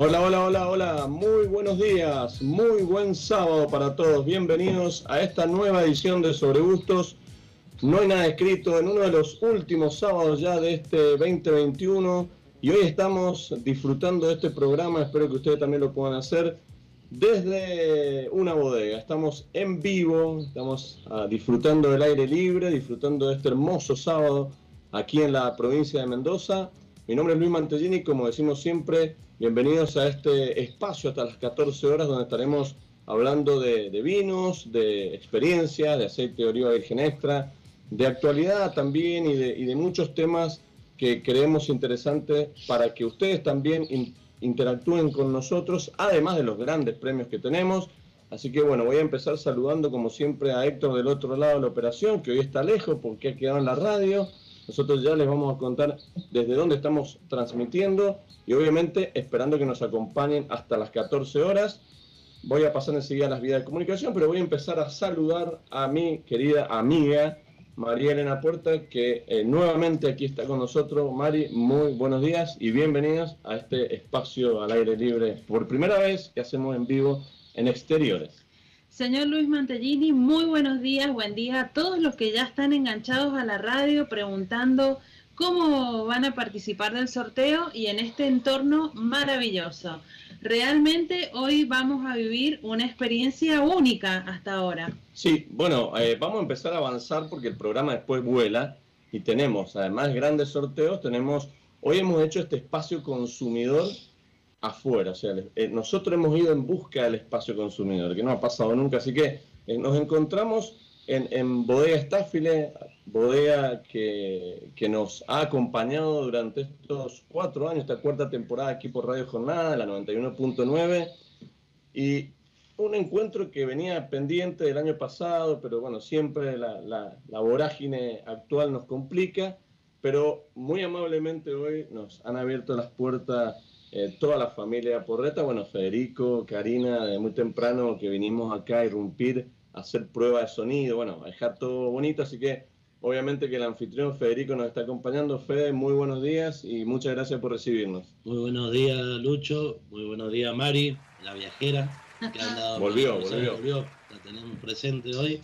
Hola, hola, hola, hola, muy buenos días, muy buen sábado para todos, bienvenidos a esta nueva edición de Sobre Gustos. No hay nada escrito en uno de los últimos sábados ya de este 2021 y hoy estamos disfrutando de este programa, espero que ustedes también lo puedan hacer desde una bodega. Estamos en vivo, estamos ah, disfrutando del aire libre, disfrutando de este hermoso sábado aquí en la provincia de Mendoza. Mi nombre es Luis Mantellini, como decimos siempre, bienvenidos a este espacio hasta las 14 horas donde estaremos hablando de, vinos, de experiencia, de aceite de oliva virgen extra, de actualidad también y de, muchos temas que creemos interesantes para que ustedes también interactúen con nosotros, además de los grandes premios que tenemos. Así que bueno, voy a empezar saludando como siempre a Héctor del otro lado de la operación, que hoy está lejos porque ha quedado en la radio. Nosotros ya les vamos a contar desde dónde estamos transmitiendo y obviamente esperando que nos acompañen hasta las 14 horas. Voy a pasar enseguida las vías de comunicación, pero voy a empezar a saludar a mi querida amiga María Elena Puerta, que eh, nuevamente aquí está con nosotros. Mari, muy buenos días y bienvenidos a este espacio al aire libre por primera vez que hacemos en vivo en exteriores. Señor Luis Mantellini, muy buenos días, buen día a todos los que ya están enganchados a la radio preguntando cómo van a participar del sorteo y en este entorno maravilloso. Realmente hoy vamos a vivir una experiencia única hasta ahora. Sí, bueno, eh, vamos a empezar a avanzar porque el programa después vuela y tenemos, además grandes sorteos, tenemos, hoy hemos hecho este espacio consumidor afuera, o sea, eh, nosotros hemos ido en busca del espacio consumidor, que no ha pasado nunca, así que eh, nos encontramos en, en Bodega Estáfile, bodega que, que, nos ha acompañado durante estos cuatro años, esta cuarta temporada aquí por Radio Jornada, la 91.9, y un encuentro que venía pendiente del año pasado, pero bueno, siempre la, la, vorágine actual nos complica, pero muy amablemente hoy nos han abierto las puertas eh, toda la familia Porreta, bueno, Federico, Karina, de muy temprano que vinimos acá a irrumpir hacer prueba de sonido, bueno, a dejar todo bonito, así que obviamente que el anfitrión Federico nos está acompañando. Fede, muy buenos días y muchas gracias por recibirnos. Muy buenos días, Lucho, muy buenos días, Mari, la viajera, que ha andado volvió, volvió. volvió. La tenemos presente hoy.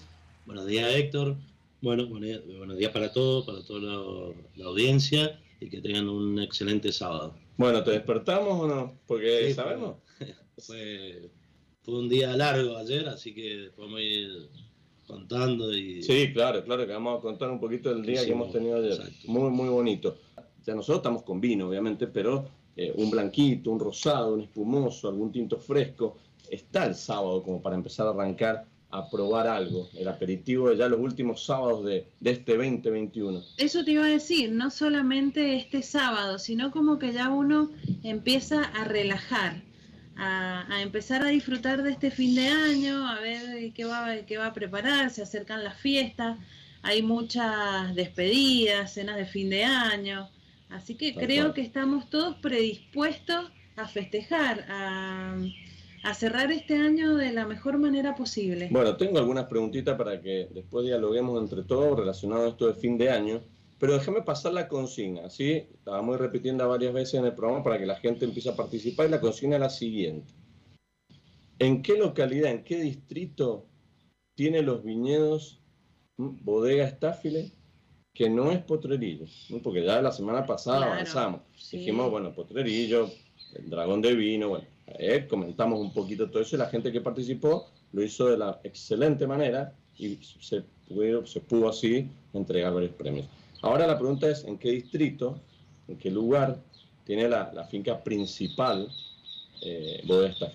Buenos días, Héctor. Bueno, buenos días para todos, para toda la, audiencia y que tengan un excelente sábado. Bueno, ¿te despertamos o no? Porque sabemos. Fue, fue un día largo ayer, así que podemos ir contando y... Sí, claro, claro, que vamos a contar un poquito del día que hemos tenido ayer. Muy, muy bonito. Ya nosotros estamos con vino, obviamente, pero eh, un blanquito, un rosado, un espumoso, algún tinto fresco, está el sábado como para empezar a arrancar a probar algo, el aperitivo de ya los últimos sábados de, de, este 2021. Eso te iba a decir, no solamente este sábado, sino como que ya uno empieza a relajar a, empezar a disfrutar de este fin de año, a ver qué va, qué va a preparar, se acercan las fiestas, hay muchas despedidas, cenas de fin de año, así que creo que estamos todos predispuestos a festejar, a, a cerrar este año de la mejor manera posible. Bueno, tengo algunas preguntitas para que después dialoguemos entre todos relacionado a esto de fin de año. Pero déjame pasar la consigna, ¿sí? Estábamos repitiendo varias veces en el programa para que la gente empiece a participar y la consigna es la siguiente. ¿En qué localidad, en qué distrito tiene los viñedos Bodega Estáfile que no es Potrerillo? Porque ya la semana pasada avanzamos. Dijimos, bueno, Potrerillo, el Dragón de Vino, bueno, eh, comentamos un poquito todo eso y la gente que participó lo hizo de la excelente manera y se, pudo, se pudo así entregar varios premios. Ahora la pregunta es, ¿en qué distrito, en qué lugar tiene la, finca principal eh,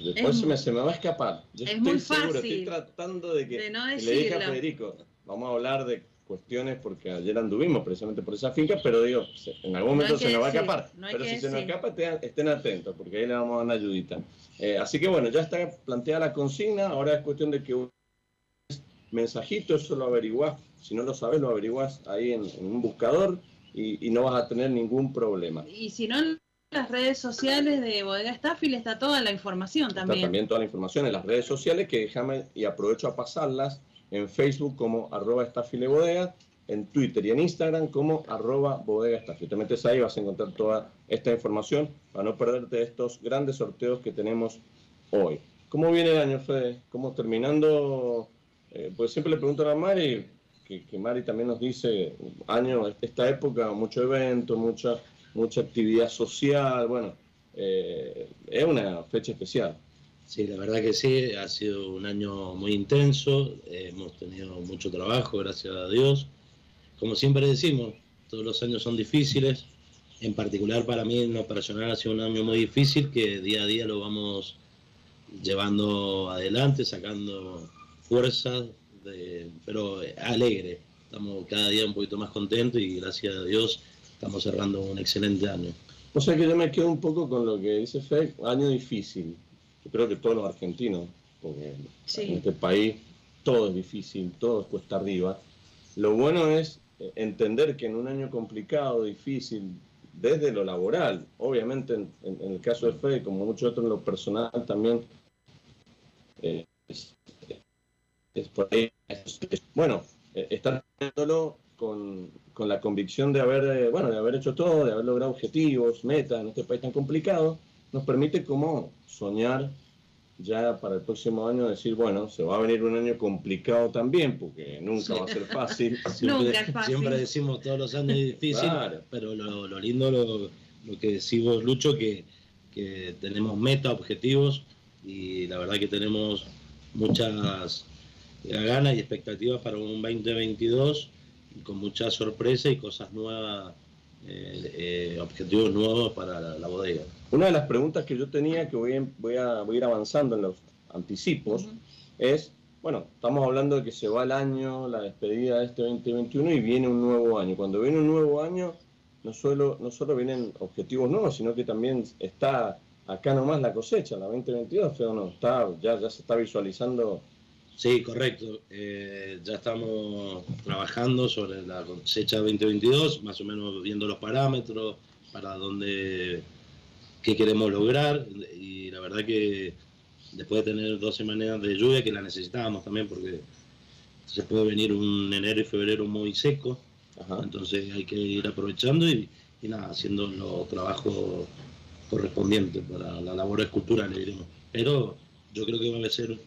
Después se, me, se, me, va a escapar. Yo estoy seguro, estoy tratando de que le dije a Federico, vamos a hablar de cuestiones, porque ayer anduvimos precisamente por esa finca, pero digo, en algún momento se nos va a escapar. pero si se nos escapa, estén atentos, porque ahí le vamos a dar una ayudita. Eh, así que bueno, ya está planteada la consigna, ahora es cuestión de que un mensajito, eso lo averiguás, si no lo sabes, lo averiguás ahí en, un buscador y, no vas a tener ningún problema. Y si no, en las redes sociales de Bodega Staffil está toda la información también. Está también toda la información en las redes sociales que déjame y aprovecho a pasarlas en Facebook como arroba bodega, en Twitter y en Instagram como arroba bodega Te metes ahí vas a encontrar toda esta información para no perderte estos grandes sorteos que tenemos hoy. ¿Cómo viene el año, Fede? ¿Cómo terminando? Eh, pues siempre le pregunto a Mari, que, que, Mari también nos dice, año, esta época, mucho evento, mucha, mucha actividad social, bueno, eh, es una fecha especial. Sí, la verdad que sí, ha sido un año muy intenso, hemos tenido mucho trabajo, gracias a Dios. Como siempre decimos, todos los años son difíciles, en particular para mí en lo personal ha sido un año muy difícil que día a día lo vamos llevando adelante, sacando fuerzas, pero alegre. Estamos cada día un poquito más contentos y gracias a Dios estamos cerrando un excelente año. O sea que yo me quedo un poco con lo que dice Fe, año difícil yo creo que todos los argentinos, porque en este país todo es difícil, todo es cuesta arriba. Lo bueno es eh, entender que en un año complicado, difícil, desde lo laboral, obviamente en, el caso de Fede, como muchos otros en lo personal también, eh, es, por ahí, bueno, eh, estar haciéndolo con, con, la convicción de haber, bueno, de haber hecho todo, de haber logrado objetivos, metas en este país tan complicado, nos permite como soñar ya para el próximo año decir, bueno, se va a venir un año complicado también, porque nunca va a ser fácil. siempre, decimos todos los años es difícil, pero lo, lindo, lo, que decimos, Lucho, que, que tenemos meta, objetivos, y la verdad que tenemos muchas ganas y expectativas para un 2022, con mucha sorpresa y cosas nuevas eh, eh, objetivos nuevos para la, bodega. Una de las preguntas que yo tenía, que voy, voy, a, ir avanzando en los anticipos, es, bueno, estamos hablando de que se va el año, la despedida de este 2021 y viene un nuevo año. Cuando viene un nuevo año, no solo, no solo vienen objetivos nuevos, sino que también está acá nomás la cosecha, la 2022, o no, está, ya, ya se está visualizando Sí, correcto. Eh, ya estamos trabajando sobre la cosecha 2022, más o menos viendo los parámetros para dónde, qué queremos lograr. Y la verdad que después de tener dos semanas de lluvia, que la necesitábamos también, porque se puede venir un enero y febrero muy seco, entonces hay que ir aprovechando y, nada, haciendo los trabajos correspondientes para la labor escultural, diremos. Pero yo creo que va a ser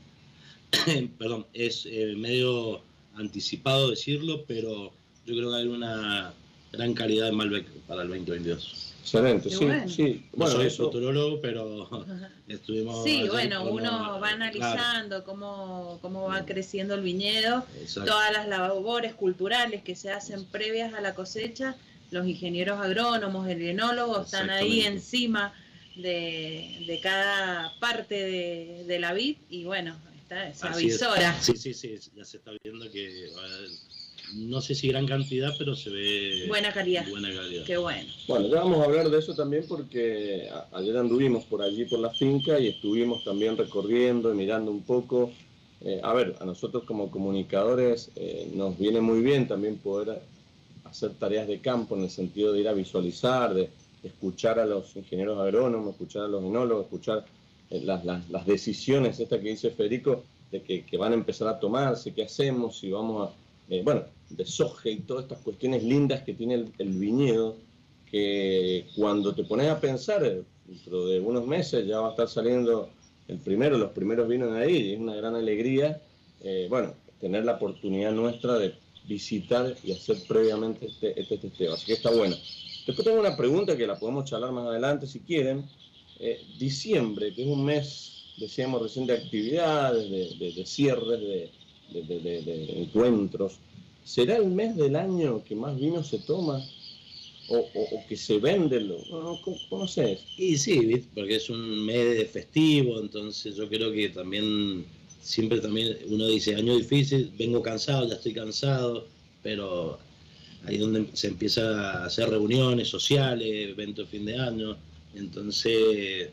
perdón, es eh, medio anticipado decirlo, pero yo creo que hay una gran calidad de Malbec para el 2022. Excelente, sí, sí. Bueno, soy futurólogo, pero estuvimos... Sí, bueno, uno va analizando cómo, cómo va creciendo el viñedo, todas las labores culturales que se hacen previas a la cosecha, los ingenieros agrónomos, el enólogo están ahí encima de, de cada parte de, de la vid y bueno, esa avisora. Sí, sí, sí, ya se está viendo que no sé si gran cantidad, pero se ve buena calidad. Buena calidad. Qué bueno. Bueno, ya vamos a hablar de eso también porque ayer anduvimos por allí por la finca y estuvimos también recorriendo y mirando un poco. Eh, a ver, a nosotros como comunicadores eh, nos viene muy bien también poder hacer tareas de campo en el sentido de ir a visualizar, de escuchar a los ingenieros agrónomos, escuchar a los enólogos, escuchar eh, las, las, decisiones, esta que dice Federico, de que, que, van a empezar a tomarse, qué hacemos, si vamos a, eh, bueno, de soja y todas estas cuestiones lindas que tiene el, viñedo, que cuando te pones a pensar, eh, dentro de unos meses ya va a estar saliendo el primero, los primeros vinos ahí, y es una gran alegría, bueno, tener la oportunidad nuestra de visitar y hacer previamente este, este testeo. Así que está bueno. Después tengo una pregunta que la podemos charlar más adelante si quieren, eh, diciembre, que es un mes, decíamos recién, de actividades, de, de, cierres, de, encuentros, ¿será el mes del año que más vino se toma? O, que se vende, no, ¿cómo, sé? Y sí, porque es un mes festivo, entonces yo creo que también, siempre también uno dice, año difícil, vengo cansado, ya estoy cansado, pero ahí donde se empieza a hacer reuniones sociales, eventos de fin de año, entonces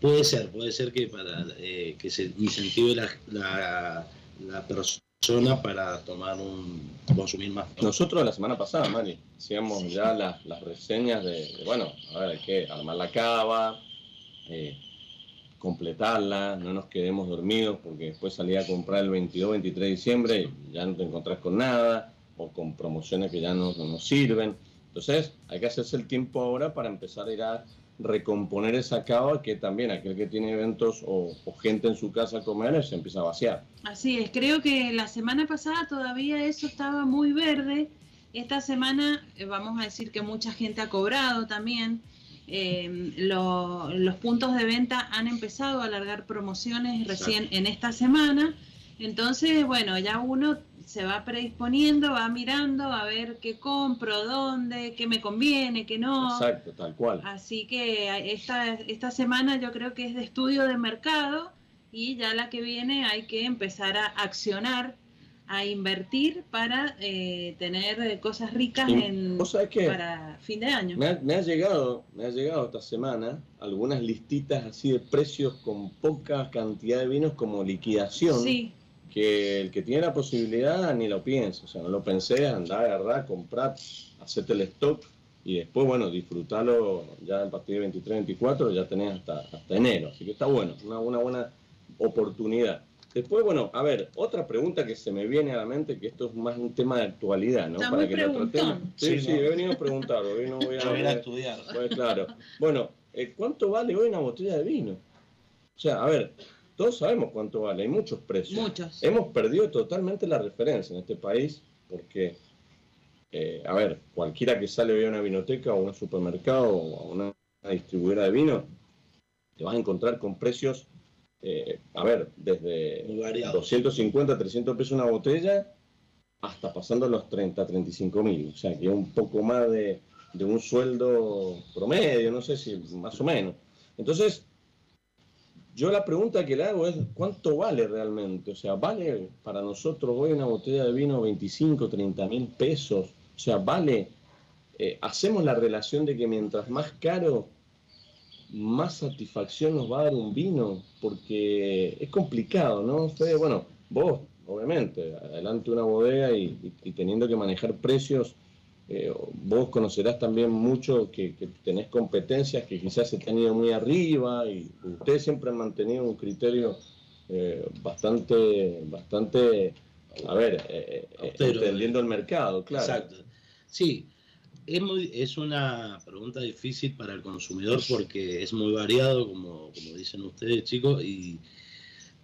puede ser, puede ser que para eh, que se incentive la, la, la persona para tomar un consumir más. Nosotros la semana pasada, Mari, hacíamos ya las, las reseñas de, de, bueno, a ver, hay que armar la cava, eh, completarla, no nos quedemos dormidos porque después salía a comprar el 22, 23 de diciembre y ya no te encontrás con nada o con promociones que ya no, no nos sirven. Entonces hay que hacerse el tiempo ahora para empezar a ir a recomponer esa cava que también aquel que tiene eventos o, o, gente en su casa a comer se empieza a vaciar. Así es, creo que la semana pasada todavía eso estaba muy verde. Esta semana eh, vamos a decir que mucha gente ha cobrado también. Eh, lo, los puntos de venta han empezado a alargar promociones recién en esta semana. Entonces, bueno, ya uno se va predisponiendo, va mirando a ver qué compro, dónde, qué me conviene, qué no. Exacto, tal cual. Así que esta, esta semana yo creo que es de estudio de mercado y ya la que viene hay que empezar a accionar, a invertir para eh, tener cosas ricas en, para fin de año. Me ha, me ha, llegado, me ha llegado esta semana algunas listitas así de precios con poca cantidad de vinos como liquidación. Sí que el que tiene la posibilidad ni lo piensa, o sea, no lo pensé, andar, agarrar, comprar, hacerte el stock y después, bueno, disfrutarlo ya a partir de 23, 24, ya tenés hasta, hasta enero, así que está bueno, una, una buena oportunidad. Después, bueno, a ver, otra pregunta que se me viene a la mente, que esto es más un tema de actualidad, ¿no? Está Para muy que lo tratemos. Sí, sí, ¿no? he venido a preguntar, hoy no voy a, Voy a estudiar. Pues claro. Bueno, eh, ¿cuánto vale hoy una botella de vino? O sea, a ver, todos sabemos cuánto vale, hay muchos precios. Muchos. Hemos perdido totalmente la referencia en este país porque, eh, a ver, cualquiera que sale hoy a una vinoteca o a un supermercado o a una, distribuidora de vino, te vas a encontrar con precios, eh, a ver, desde 250, 300 pesos una botella hasta pasando los 30, 35 mil. O sea, que un poco más de, de un sueldo promedio, no sé si más o menos. Entonces, yo la pregunta que le hago es, ¿cuánto vale realmente? O sea, ¿vale para nosotros hoy una botella de vino 25, 30 mil pesos? O sea, ¿vale? Eh, ¿Hacemos la relación de que mientras más caro, más satisfacción nos va a dar un vino? Porque es complicado, ¿no? Fede, bueno, vos, obviamente, adelante una bodega y, y teniendo que manejar precios eh, vos conocerás también mucho que, que, tenés competencias que quizás se te han ido muy arriba y ustedes siempre han mantenido un criterio eh, bastante, bastante, a ver, eh, Austero, entendiendo el mercado, claro. Exacto. Sí, es, muy, es una pregunta difícil para el consumidor porque es muy variado, como, como dicen ustedes, chicos, y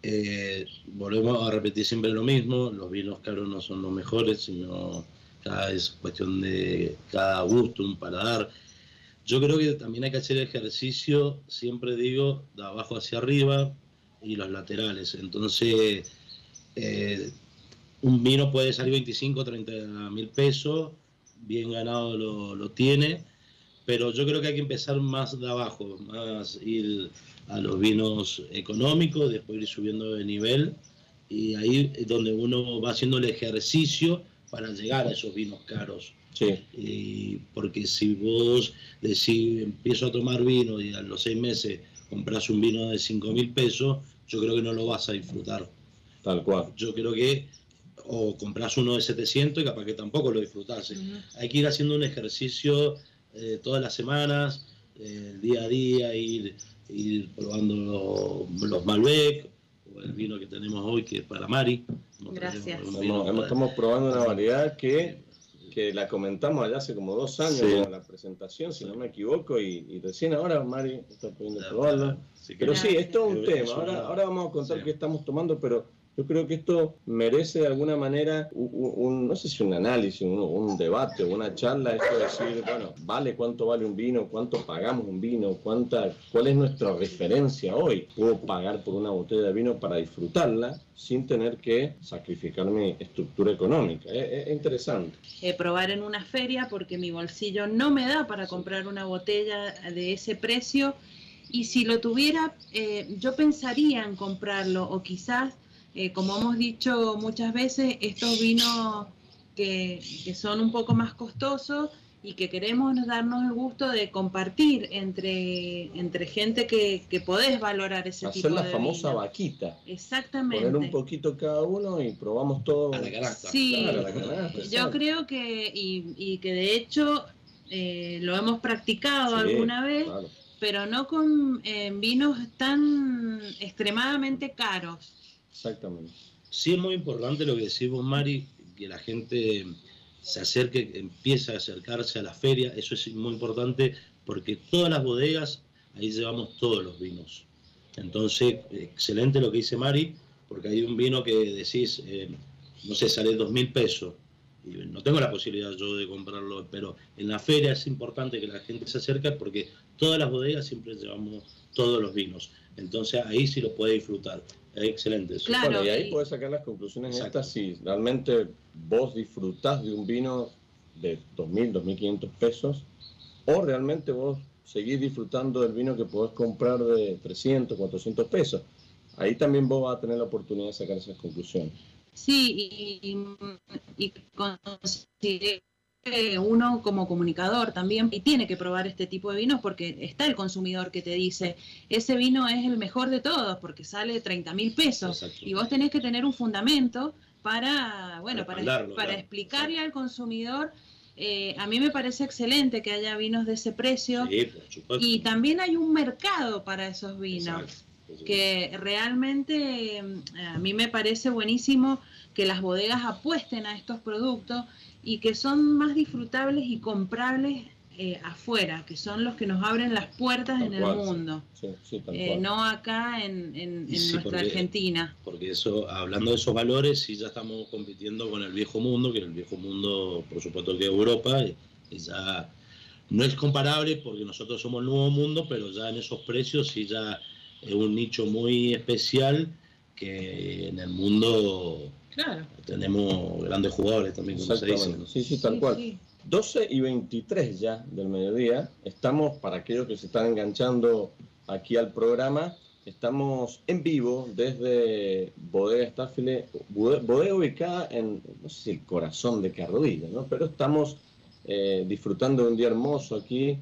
eh, volvemos a repetir siempre lo mismo, los vinos caros no son los mejores, sino es cuestión de cada gusto, un paladar. Yo creo que también hay que hacer ejercicio, siempre digo, de abajo hacia arriba y los laterales. Entonces, eh, un vino puede salir 25, 30 mil pesos, bien ganado lo, lo, tiene, pero yo creo que hay que empezar más de abajo, más ir a los vinos económicos, después ir subiendo de nivel, y ahí es donde uno va haciendo el ejercicio para llegar a esos vinos caros. Sí. Y porque si vos decís, empiezo a tomar vino y a los seis meses compras un vino de 5 mil pesos, yo creo que no lo vas a disfrutar. Tal cual. Yo creo que o compras uno de 700 y capaz que tampoco lo disfrutase. Uh -huh. Hay que ir haciendo un ejercicio eh, todas las semanas, eh, día a día, ir, ir probando los, los Malbec, el vino que tenemos hoy, que es para Mari. Gracias. Estamos, estamos, probando una variedad que, que la comentamos allá hace como dos años sí. en la presentación, si no me equivoco, y, y recién ahora Mari está pudiendo probarla. Sí, pero sí, es todo un tema. Ahora, ahora vamos a contar sí. qué estamos tomando, pero yo creo que esto merece de alguna manera un, un no sé si un análisis, un, un, debate o una charla, esto de decir, bueno, vale cuánto vale un vino, cuánto pagamos un vino, cuánta, cuál es nuestra referencia hoy. Puedo pagar por una botella de vino para disfrutarla sin tener que sacrificar mi estructura económica. Es, es interesante. Eh, probar en una feria porque mi bolsillo no me da para comprar una botella de ese precio y si lo tuviera, eh, yo pensaría en comprarlo o quizás eh, como hemos dicho muchas veces, estos vinos que, que son un poco más costosos y que queremos darnos el gusto de compartir entre, entre gente que, que podés valorar ese tipo de Hacer la famosa vino. vaquita. Exactamente. Poner un poquito cada uno y probamos todo. A la canasta. Sí, Claro, a la canasta, yo creo que, y, y que de hecho eh, lo hemos practicado Sí, alguna vez, claro. pero no con eh, vinos tan extremadamente caros. Exactamente. Sí es muy importante lo que decís vos, Mari, que la gente se acerque, empiece a acercarse a la feria, eso es muy importante porque todas las bodegas, ahí llevamos todos los vinos. Entonces, excelente lo que dice Mari, porque hay un vino que decís, eh, no sé, sale dos mil pesos. Y no tengo la posibilidad yo de comprarlo, pero en la feria es importante que la gente se acerque porque todas las bodegas siempre llevamos todos los vinos. Entonces ahí sí lo puede disfrutar. Es excelente eso. Claro, bueno, y ahí y- puedes sacar las conclusiones Exacto. estas si realmente vos disfrutás de un vino de 2.000, 2.500 pesos o realmente vos seguís disfrutando del vino que podés comprar de 300, 400 pesos. Ahí también vos vas a tener la oportunidad de sacar esas conclusiones. Sí, y, y, y consideré que uno como comunicador también y tiene que probar este tipo de vinos porque está el consumidor que te dice, ese vino es el mejor de todos porque sale 30 mil pesos Exacto. y vos tenés que tener un fundamento para, bueno, para, para claro. explicarle al consumidor. eh, a mí me parece excelente que haya vinos de ese precio Sí, por supuesto. y también hay un mercado para esos vinos Exacto. que realmente eh, a mí me parece buenísimo que las bodegas apuesten a estos productos y que son más disfrutables y comprables eh, afuera, que son los que nos abren las puertas Tal en el cual, mundo, Sí, sí, tal eh, no acá en, en- en Sí, nuestra porque- Argentina. Porque eso, hablando de esos valores, sí ya estamos compitiendo con el viejo mundo, que el viejo mundo, por supuesto que Europa, y ya no es comparable porque nosotros somos el nuevo mundo, pero ya en esos precios sí ya es un nicho muy especial que en el mundo Claro. tenemos grandes jugadores también, como se dice. Sí, sí, tal cual. 12 y 23 ya del mediodía. Estamos, para aquellos que se están enganchando aquí al programa, estamos en vivo desde Bodega Estáfile, bode- bodega ubicada en, no sé si el corazón de Carrodilla, ¿no? Pero estamos eh, disfrutando de un día hermoso aquí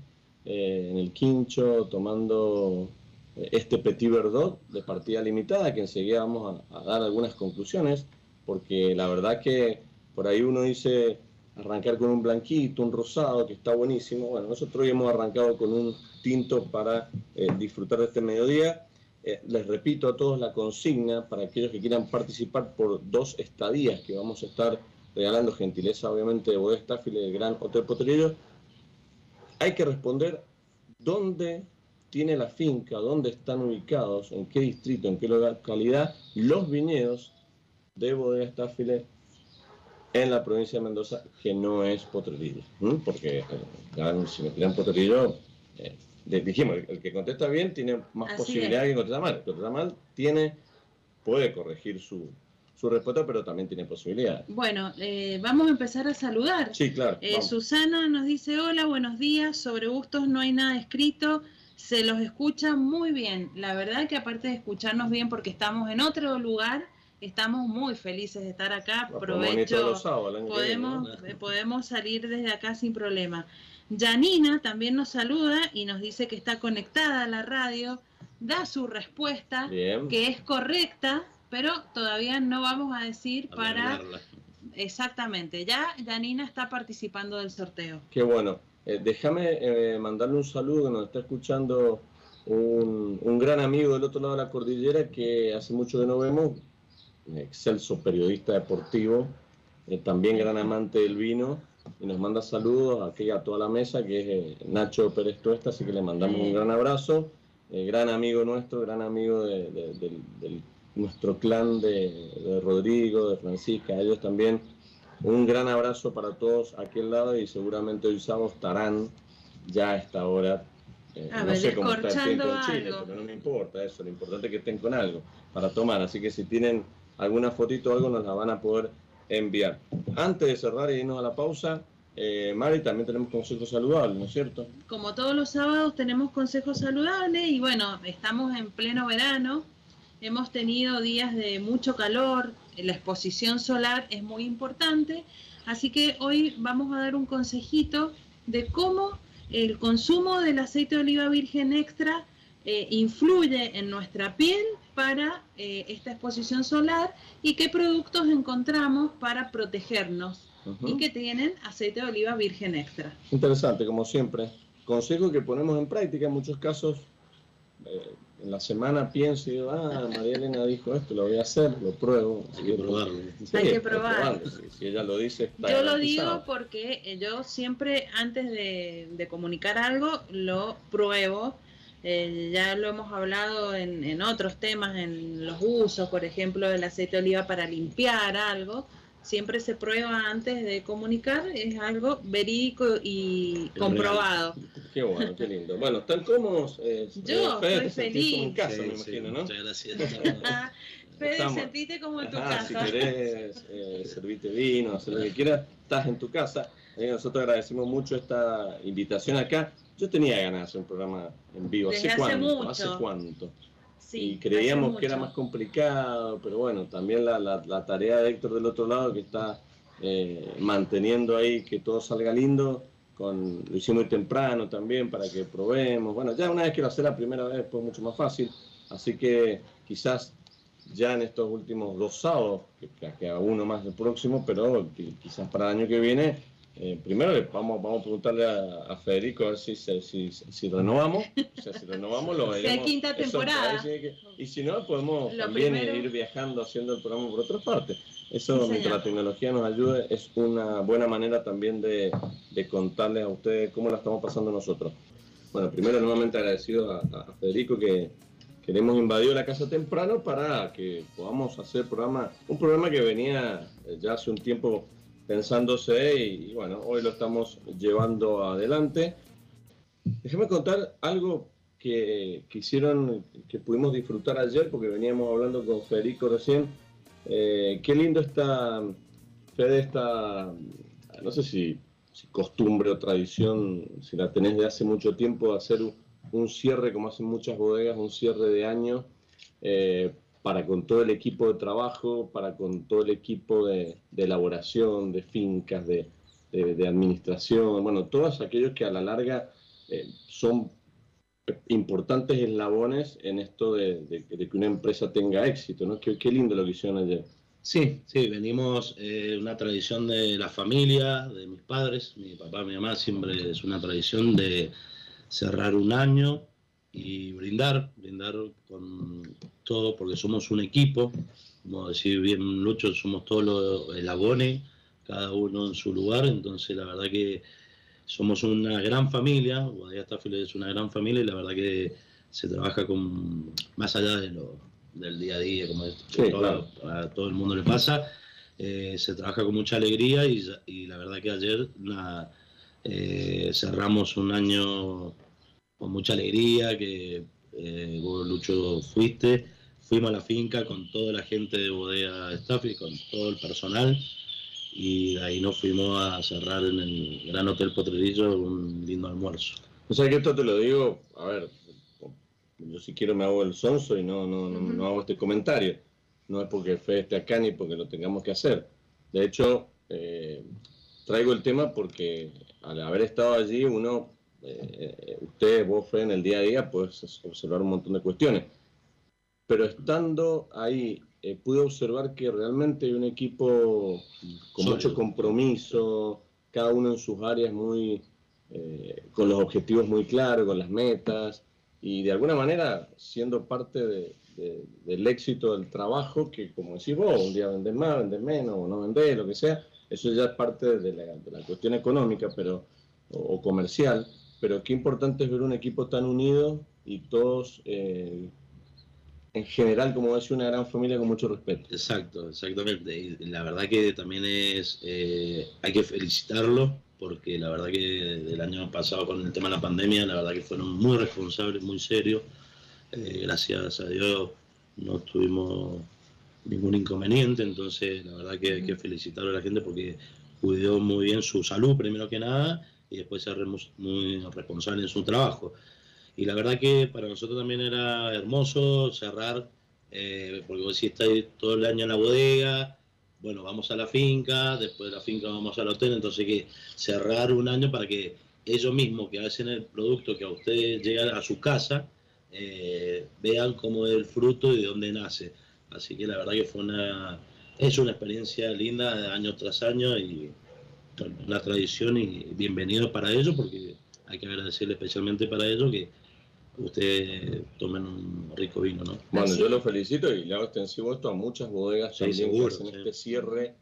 eh, en el Quincho, tomando eh, este Petit Verdot de partida limitada, que enseguida vamos a, a dar algunas conclusiones, porque la verdad que por ahí uno dice arrancar con un blanquito, un rosado, que está buenísimo. Bueno, nosotros hoy hemos arrancado con un tinto para eh, disfrutar de este mediodía. Eh, les repito a todos la consigna para aquellos que quieran participar por dos estadías que vamos a estar regalando, gentileza obviamente de Bodega Staffile del Gran Hotel Potrillo. Hay que responder dónde tiene la finca, dónde están ubicados, en qué distrito, en qué localidad los viñedos de Bodega Staffile en la provincia de Mendoza, que no es Potrerillo. ¿m? Porque eh, si me tiran Potrerillo, eh, dijimos, el, el que contesta bien tiene más Así posibilidad es. que contesta mal. El que contesta mal tiene, puede corregir su, su respuesta, pero también tiene posibilidades. Bueno, eh, vamos a empezar a saludar. Sí, claro. Eh. Susana nos dice, hola, buenos días, sobre gustos no hay nada escrito, se los escucha muy bien. La verdad que aparte de escucharnos bien porque estamos en otro lugar, estamos muy felices de estar acá. Provecho, que podemos, eh, podemos salir desde acá sin problema. Janina también nos saluda y nos dice que está conectada a la radio, da su respuesta, Bien. que es correcta, pero todavía no vamos a decir para... Exactamente, ya Janina está participando del sorteo. Qué bueno. Eh, déjame eh, mandarle un saludo, nos está escuchando un, un gran amigo del otro lado de la cordillera que hace mucho que no vemos, excelso periodista deportivo, eh, también gran amante del vino, y nos manda saludos aquí a toda la mesa, que es eh, Nacho Pérez Tuesta, así que le mandamos un gran abrazo, eh, gran amigo nuestro, gran amigo de, nuestro clan de, Rodrigo, de Francisca, a ellos también un gran abrazo para todos a aquel lado y seguramente hoy sábado estarán ya a esta hora. eh, A no ver, sé cómo está el tiempo en Chile, algo. pero no me importa eso. Lo importante es que estén con algo para tomar. Así que si tienen alguna fotito o algo, nos la van a poder enviar. Antes de cerrar y irnos a la pausa, eh, Mari, también tenemos consejos saludables, ¿no es cierto? Como todos los sábados tenemos consejos saludables y bueno, estamos en pleno verano, hemos tenido días de mucho calor, la exposición solar es muy importante, Así que hoy vamos a dar un consejito de cómo el consumo del aceite de oliva virgen extra eh, influye en nuestra piel para eh, esta exposición solar y qué productos encontramos para protegernos y que tienen aceite de oliva virgen extra. Interesante, como siempre. Consejo que ponemos en práctica en muchos casos. Eh, en la semana pienso y digo, ah, María Elena dijo esto, lo voy a hacer, lo pruebo. Hay que probarlo. hay que probarlo. Si, ella lo dice, está Yo lo digo porque yo siempre, antes de, comunicar algo, lo pruebo. Eh, ya lo hemos hablado en, en otros temas, en los usos, por ejemplo, del aceite de oliva para limpiar algo siempre se prueba antes de comunicar, es algo verídico y comprobado. Qué bueno, qué lindo. Bueno, ¿están cómodos? Eh, Yo estoy feliz. en casa, me imagino, ¿no? Muchas gracias. Fede, sentite como en tu casa. Si querés, eh, servite vino, hacer lo que quieras, estás en tu casa. Eh, nosotros agradecemos mucho esta invitación acá. Yo tenía ganas de hacer un programa en vivo. ¿Hace, cuánto? ¿Hace cuánto? y creíamos que era más complicado, pero bueno, también la, la, tarea de Héctor del otro lado que está eh, manteniendo ahí que todo salga lindo, con, lo hicimos muy temprano también para que probemos, bueno, ya una vez que lo hace la primera vez pues mucho más fácil, así que quizás ya en estos últimos dos sábados, que, que uno más el próximo, pero quizás para el año que viene eh, primero vamos, vamos a preguntarle a, Federico a ver si, si, si, renovamos. O sea, si renovamos lo veremos. Si quinta temporada. y si no, podemos también ir viajando haciendo el programa por otra parte. Eso, mientras la tecnología nos ayude, es una buena manera también de, de contarles a ustedes cómo la estamos pasando nosotros. Bueno, primero nuevamente agradecido a, a Federico que, que hemos invadido la casa temprano para que podamos hacer programa, un programa que venía eh, ya hace un tiempo pensándose y, bueno, hoy lo estamos llevando adelante. Déjeme contar algo que, que, hicieron, que pudimos disfrutar ayer, porque veníamos hablando con Federico recién. Eh, qué lindo está, Fede, esta, no sé si, costumbre o tradición, si la tenés de hace mucho tiempo, de hacer un, cierre, como hacen muchas bodegas, un cierre de año. Eh, para con todo el equipo de trabajo, para con todo el equipo de, elaboración, de fincas, de, administración, bueno, todos aquellos que a la larga eh, son importantes eslabones en esto de, que una empresa tenga éxito, ¿no? Qué, lindo lo que hicieron ayer. Sí, sí, venimos eh, una tradición de la familia, de mis padres, mi papá, mi mamá, siempre es una tradición de cerrar un año y brindar, brindar con todo, porque somos un equipo, como decir bien Lucho, somos todos los elabones, cada uno en su lugar, entonces la verdad que somos una gran familia, Guadalajara Stafford es una gran familia y la verdad que se trabaja con más allá de lo, del día a día, como a todo el mundo le pasa, eh, se trabaja con mucha alegría y, la verdad que ayer eh, cerramos un año con mucha alegría, que eh, vos, Lucho, fuiste. Fuimos a la finca con toda la gente de Bodega Staff y con todo el personal. Y de ahí nos fuimos a cerrar en el Gran Hotel Potrerillo un lindo almuerzo. O sea que esto te lo digo, a ver, yo si quiero me hago el sonso y no, no, no, hago este comentario. No es porque Fede esté acá ni porque lo tengamos que hacer. De hecho, eh, traigo el tema porque al haber estado allí uno eh, usted, vos, en el día a día, puedes observar un montón de cuestiones. Pero estando ahí, eh, pude observar que realmente hay un equipo con mucho compromiso, cada uno en sus áreas muy, eh, con los objetivos muy claros, con las metas, y de alguna manera siendo parte del éxito del trabajo, que como decís vos, un día vendés más, vendés menos, o no vendés, lo que sea, eso ya es parte de la, cuestión económica pero, o comercial, pero qué importante es ver un equipo tan unido y todos eh, en general, como decía, una gran familia con mucho respeto. Exacto, exactamente. Y la verdad que también es, eh, hay que felicitarlo, porque la verdad que del año pasado con el tema de la pandemia, la verdad que fueron muy responsables, muy serios. Eh, gracias a Dios no tuvimos ningún inconveniente, entonces la verdad que hay que felicitar a la gente porque cuidó muy bien su salud primero que nada y después ser muy responsable en su trabajo. Y la verdad que para nosotros también era hermoso cerrar, eh, porque vos si estáis todo el año en la bodega, bueno, vamos a la finca, después de la finca vamos al hotel, entonces que cerrar un año para que ellos mismos que hacen el producto que a ustedes llega a su casa, eh, vean cómo es el fruto y de dónde nace. Así que la verdad que fue una, es una experiencia linda año tras año y una tradición y bienvenido para ellos porque hay que agradecerle especialmente para ellos que ustedes tomen un rico vino, ¿no? Bueno, yo lo felicito y le hago extensivo esto a muchas bodegas también que hacen este cierre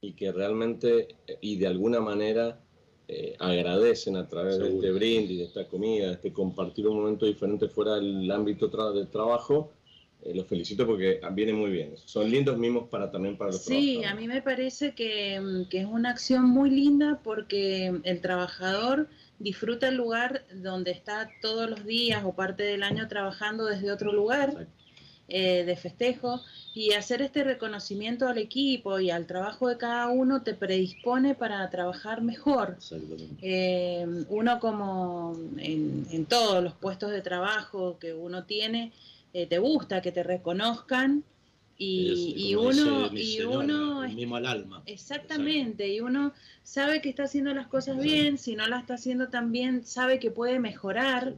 y que realmente y de alguna manera eh, agradecen a través de este brindis, de esta comida, de este compartir un momento diferente fuera del ámbito del trabajo. Eh, los felicito porque viene muy bien. Son lindos mimos para también para los Sí, a mí me parece que, que es una acción muy linda porque el trabajador disfruta el lugar donde está todos los días o parte del año trabajando desde otro lugar eh, de festejo y hacer este reconocimiento al equipo y al trabajo de cada uno te predispone para trabajar mejor. Eh, uno como en, todos los puestos de trabajo que uno tiene, eh, te gusta que te reconozcan y, uno, y uno mismo al alma. Exactamente, y uno sabe que está haciendo las cosas bien, si no las está haciendo tan bien, sabe que puede mejorar.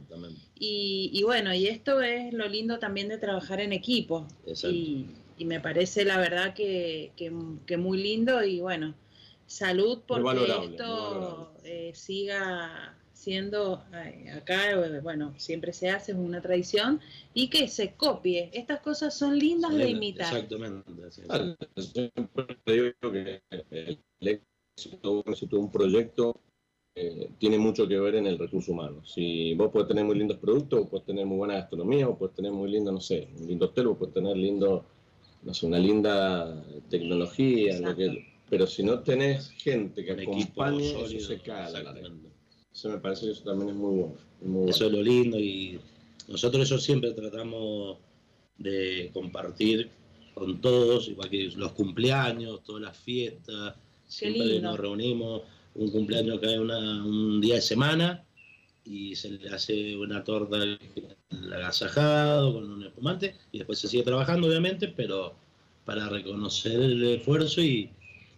Y, y, bueno, y esto es lo lindo también de trabajar en equipo. Y, y, me parece la verdad que, que, muy lindo y bueno, salud porque esto eh, siga siendo acá, eh, bueno, siempre se hace, es una tradición, y que se copie. Estas cosas son lindas de imitar. Exactamente. siempre digo que el éxito de un proyecto eh, tiene mucho que ver en el recurso humano. Si vos puedes tener muy lindos productos, puedes tener muy buena gastronomía, o puedes tener muy lindo, no sé, un lindo hotel, o puedes tener lindo, no sé, una linda tecnología, pero si no tenés gente que acompañe, eso se cae la eso me parece que eso también es muy bueno. eso es lo lindo y nosotros eso siempre tratamos de compartir con todos, igual que los cumpleaños, todas las fiestas, siempre nos reunimos, un cumpleaños que hay un día de semana y se le hace una torta agasajado con un espumante y después se sigue trabajando obviamente, pero para reconocer el esfuerzo y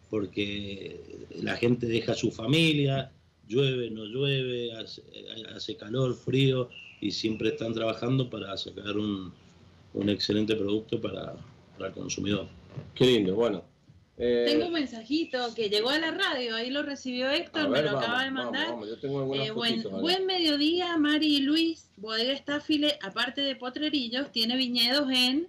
porque la gente deja su familia, llueve, no llueve, hace, calor, frío, y siempre están trabajando para sacar un, excelente producto para, el consumidor. Qué lindo, bueno. Eh, tengo un mensajito que llegó a la radio, ahí lo recibió Héctor, me lo acaba de mandar. Eh, buen, mediodía, Mari y Luis. Bodega Estáfile, aparte de potrerillos, tiene viñedos en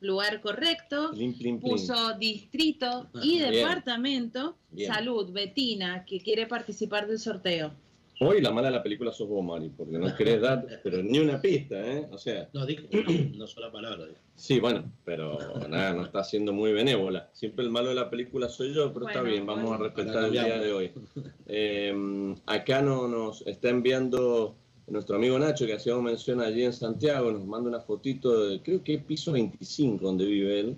lugar correcto, puso distrito ah, y departamento. Salud, Betina, que quiere participar del sorteo. Hoy la mala de la película sos vos, Mari, porque no querés dar, pero ni una pista, ¿eh? O sea. No, digo, no sola palabra. Sí, bueno, pero nada, no está siendo muy benévola. Siempre el malo de la película soy yo, pero está bien, vamos a respetar el día de hoy. Eh, acá no, nos está enviando nuestro amigo Nacho, que hacíamos mención allí en Santiago, nos manda una fotito de, creo que es piso 25 donde vive él,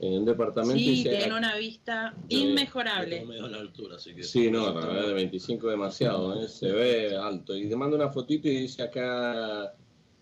en un departamento. Sí, tiene una vista inmejorable. Sí, no, la verdad de 25 demasiado, ¿eh? se ve alto. Y te manda una fotito y dice acá,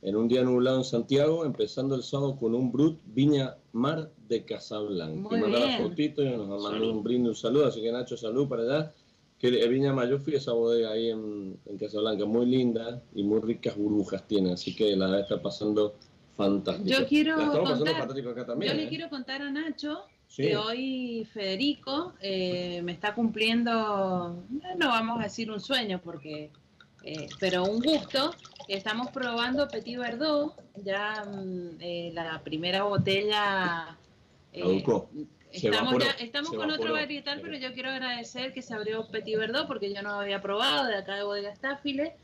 en un día nublado en Santiago, empezando el sábado con un Brut Viña Mar de Casablanca. Muy manda la fotito y nos manda un brindis, un saludo, así que Nacho, salud para allá que Viña Mayor fui a esa bodega ahí en, en, Casablanca, muy linda y muy ricas burbujas tiene, así que la está pasando fantástico. Yo quiero contar, yo le ¿eh? quiero contar a Nacho que hoy Federico eh, me está cumpliendo, no vamos a decir un sueño porque, eh, pero un gusto. Estamos probando Petit Verdot, ya mm, la primera botella. Estamos, estamos con otro varietal, pero yo quiero agradecer que se abrió Petit Verdot porque yo no había probado de acá de Bodega Estáfile.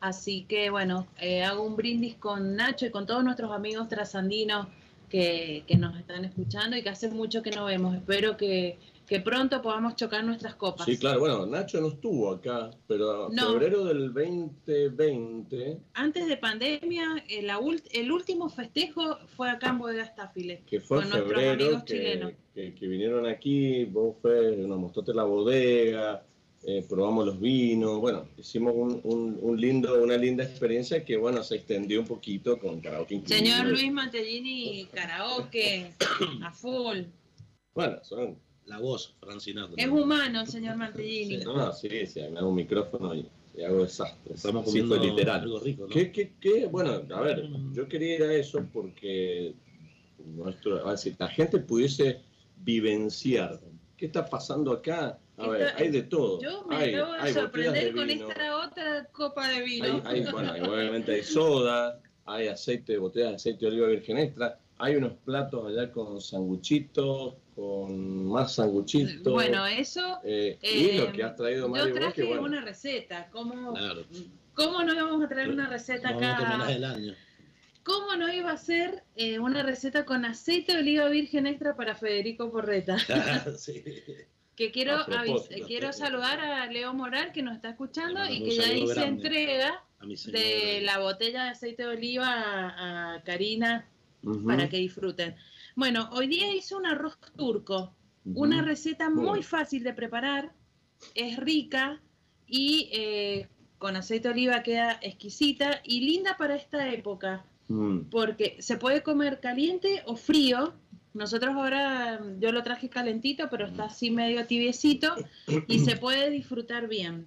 Así que bueno, eh, hago un brindis con Nacho y con todos nuestros amigos trasandinos que, que, nos están escuchando y que hace mucho que no vemos. Espero que, que pronto podamos chocar nuestras copas. Sí, claro, bueno, Nacho no estuvo acá, pero en febrero del 2020. Antes de pandemia, el, el último festejo fue acá en Bodega Estáfile. Que fue con nuestros amigos chilenos. Que, vinieron aquí, vos fue, nos mostraste la bodega, eh, probamos los vinos, bueno, hicimos un, un, lindo, una linda experiencia que, bueno, se extendió un poquito con karaoke. Señor Luis Mantellini, karaoke, a full. Bueno, son la voz, Francina. Es humano, señor Mantellini. No, no, sí, sí, me hago un micrófono y, y hago desastres. Estamos Sí, comiendo fue literal. algo rico, ¿no? ¿Qué, qué, qué? Bueno, a ver, yo quería ir a eso porque nuestro, a ver, si la gente pudiese vivenciar qué está pasando acá. A ver, hay de todo. Yo me hay, acabo de hay botellas sorprender de con vino, esta otra copa de vino. hay, bueno, hay- obviamente hay soda, hay aceite, botellas de aceite de oliva virgen extra, hay unos platos allá con sanguchitos, con más sanguchitos. Bueno, eso. eh, eh, y lo que has traído Mario yo vos, traje que bueno, una receta. ¿Cómo, Claro. ¿Cómo no íbamos a traer una receta Vamos a terminar acá? el año. ¿Cómo no iba a ser eh, una receta con aceite de oliva virgen extra para Federico Porreta? sí. Que quiero, quiero saludar a Leo Moral que nos está escuchando y que ya grande. entrega de la botella de aceite de oliva a, a Karina para que disfruten. Bueno, hoy día hice un arroz turco, una receta Muy fácil de preparar, es rica y eh, con aceite de oliva queda exquisita y linda para esta época, Mm, porque se puede comer caliente o frío. Nosotros ahora, yo lo traje calentito, pero está así medio tibiecito y se puede disfrutar bien.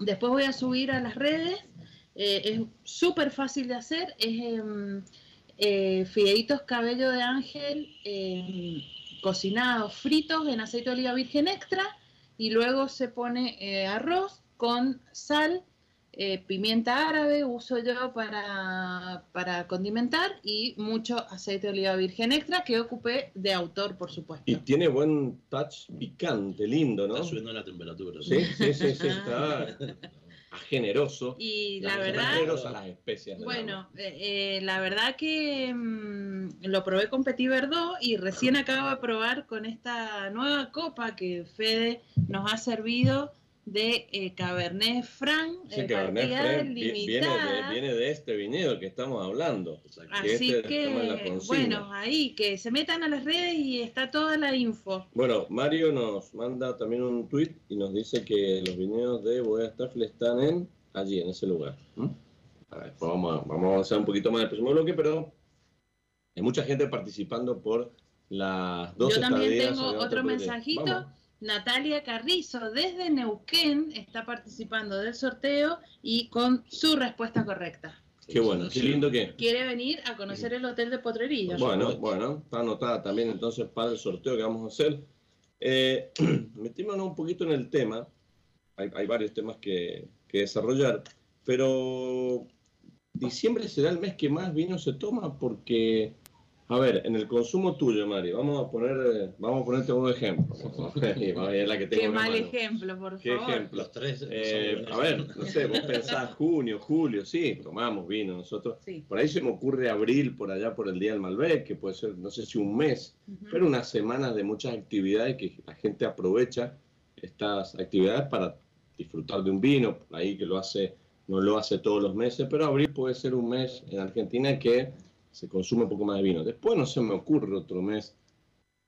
Después voy a subir a las redes. eh, es súper fácil de hacer. Es em, eh, fideitos cabello de ángel em, cocinados, fritos en aceite de oliva virgen extra. Y luego se pone eh, arroz con sal, eh, pimienta árabe, uso yo para, para condimentar, y mucho aceite de oliva virgen extra que ocupé de autor, por supuesto. Y tiene buen touch picante, lindo, ¿no? Está subiendo la temperatura. Sí, sí, sí, sí, está generoso. Y la verdad... generosa las Bueno, eh, eh, la verdad que mm, lo probé con Petit Verdot y recién acabo de probar con esta nueva copa que Fede nos ha servido de eh, Cabernet Franc, Sí, eh, Cabernet Franc vi- viene de, viene de este viñedo que estamos hablando. Exacto. que Así este que, bueno, ahí, que se metan a las redes y está toda la info. Bueno, Mario nos manda también un tweet y nos dice que los viñedos de Bodega Staffel están en allí, en ese lugar. ¿Mm? A ver, pues vamos, a, vamos a avanzar un poquito más en el próximo bloque, pero hay mucha gente participando por las dos Yo también tengo en otro Poder. mensajito. Vamos. Natalia Carrizo desde Neuquén está participando del sorteo y con su respuesta correcta. Qué bueno, qué lindo que. quiere venir a conocer el hotel de Potrerillos. Bueno, bueno, está anotada también entonces para el sorteo que vamos a hacer. Eh, un poquito en el tema. Hay, hay varios temas que, que desarrollar, pero diciembre será el mes que más vino se toma porque, a ver, en el consumo tuyo, Mario, vamos a poner, eh, vamos a ponerte un ejemplo. es la que tengo Qué mal mano. ejemplo, por ¿Qué favor. ejemplo? Los tres. Eh, a ver, no sé, vos pensás junio, julio, sí, tomamos vino nosotros. Sí. Por ahí se me ocurre abril, por allá por el Día del Malbec, que puede ser, no sé si un mes, pero unas semanas de muchas actividades que la gente aprovecha estas actividades para disfrutar de un vino, por ahí que lo hace, no lo hace todos los meses, pero abril puede ser un mes en Argentina que se consume un poco más de vino. Después no se me ocurre otro mes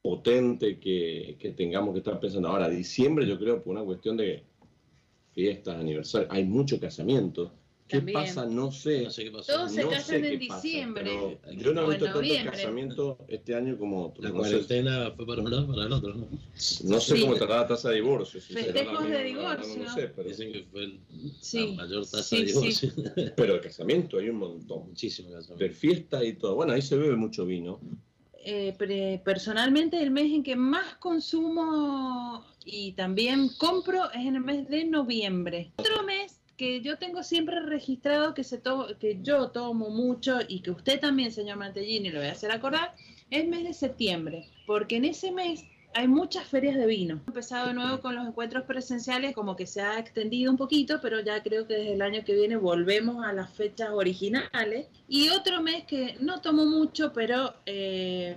potente que, que tengamos que estar pensando. Ahora, diciembre yo creo por una cuestión de fiestas, aniversarios, hay mucho casamiento. ¿Qué También. pasa? No sé. No sé qué pasó. Todos se No casan en pasa, diciembre. yo no he visto tanto casamiento este año como otro. La No sé, cuarentena fue para un lado para el otro, ¿no? no sé Sí. cómo estará la tasa de divorcio. si Festejos de divorcio. No, no sé, pero, Dicen que fue el- Sí. la mayor tasa Sí, de sí. divorcio. pero el casamiento hay un montón. Muchísimo De casamiento. fiestas y todo. Bueno, ahí se bebe mucho vino. Eh, pre- personalmente el mes en que más consumo y también compro es en el mes de noviembre. Otro mes que yo tengo siempre registrado que, se to- que yo tomo mucho y que usted también, señor Mantellini, lo voy a hacer acordar, es mes de septiembre, porque en ese mes hay muchas ferias de vino. He empezado de nuevo con los encuentros presenciales, como que se ha extendido un poquito, pero ya creo que desde el año que viene volvemos a las fechas originales. Y otro mes que no tomo mucho, pero eh,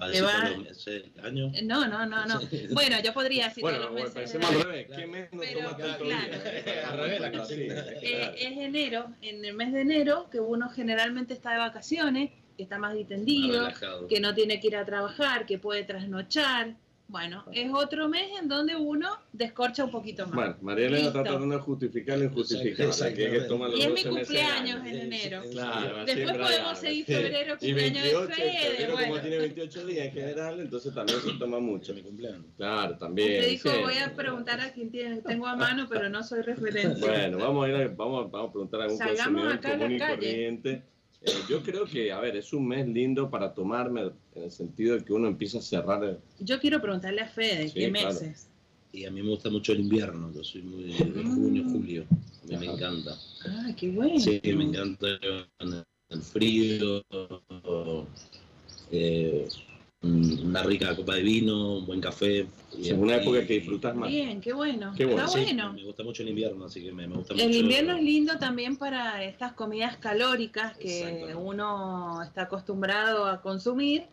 Va a me decir va... por los meses del año. No, no, no, no. Bueno, yo podría decir Bueno, los meses. pensemos al revés. ¿Qué mes no Pero, toma tanto claro. vino? Al revés, la Sí, consigna. Eh, claro. es enero, en el mes de enero, que uno generalmente está de vacaciones, que está más distendido, que no tiene que ir a trabajar, que puede trasnochar. Bueno, es otro mes en donde uno descorcha un poquito más. Bueno, María Elena está Listo. tratando de justificar lo injustificable. Exacto, que hay que tomar los Y es mi 12 meses del cumpleaños año. en enero. Claro, Después podemos seguir Sí. febrero, Y cumpleaños de 28, Fede, febrero como bueno. tiene 28 días en general, entonces también se toma mucho. mi cumpleaños. Claro, también. Te dijo, sí. voy a preguntar a quien tiene, tengo a mano, pero no soy referencia. Bueno, vamos a ir a, vamos, vamos a preguntar a algún Salgamos consumidor acá a la común y calle. corriente. Eh, yo creo que, a ver, es un mes lindo para tomarme en el sentido de que uno empieza a cerrar. el- Yo quiero preguntarle a Fede, Sí, ¿qué claro. meses? Y a mí me gusta mucho el invierno, yo soy muy de junio, julio, a mí me encanta. Ah, qué bueno. Sí, me encanta el frío, eh, una rica copa de vino, un buen café. Es una época que disfrutas más. Bien, qué bueno. Qué bueno. Está Sí, bueno. Me gusta mucho el invierno, así que me, me gusta El mucho. invierno es lindo también para estas comidas calóricas que uno está acostumbrado a consumir,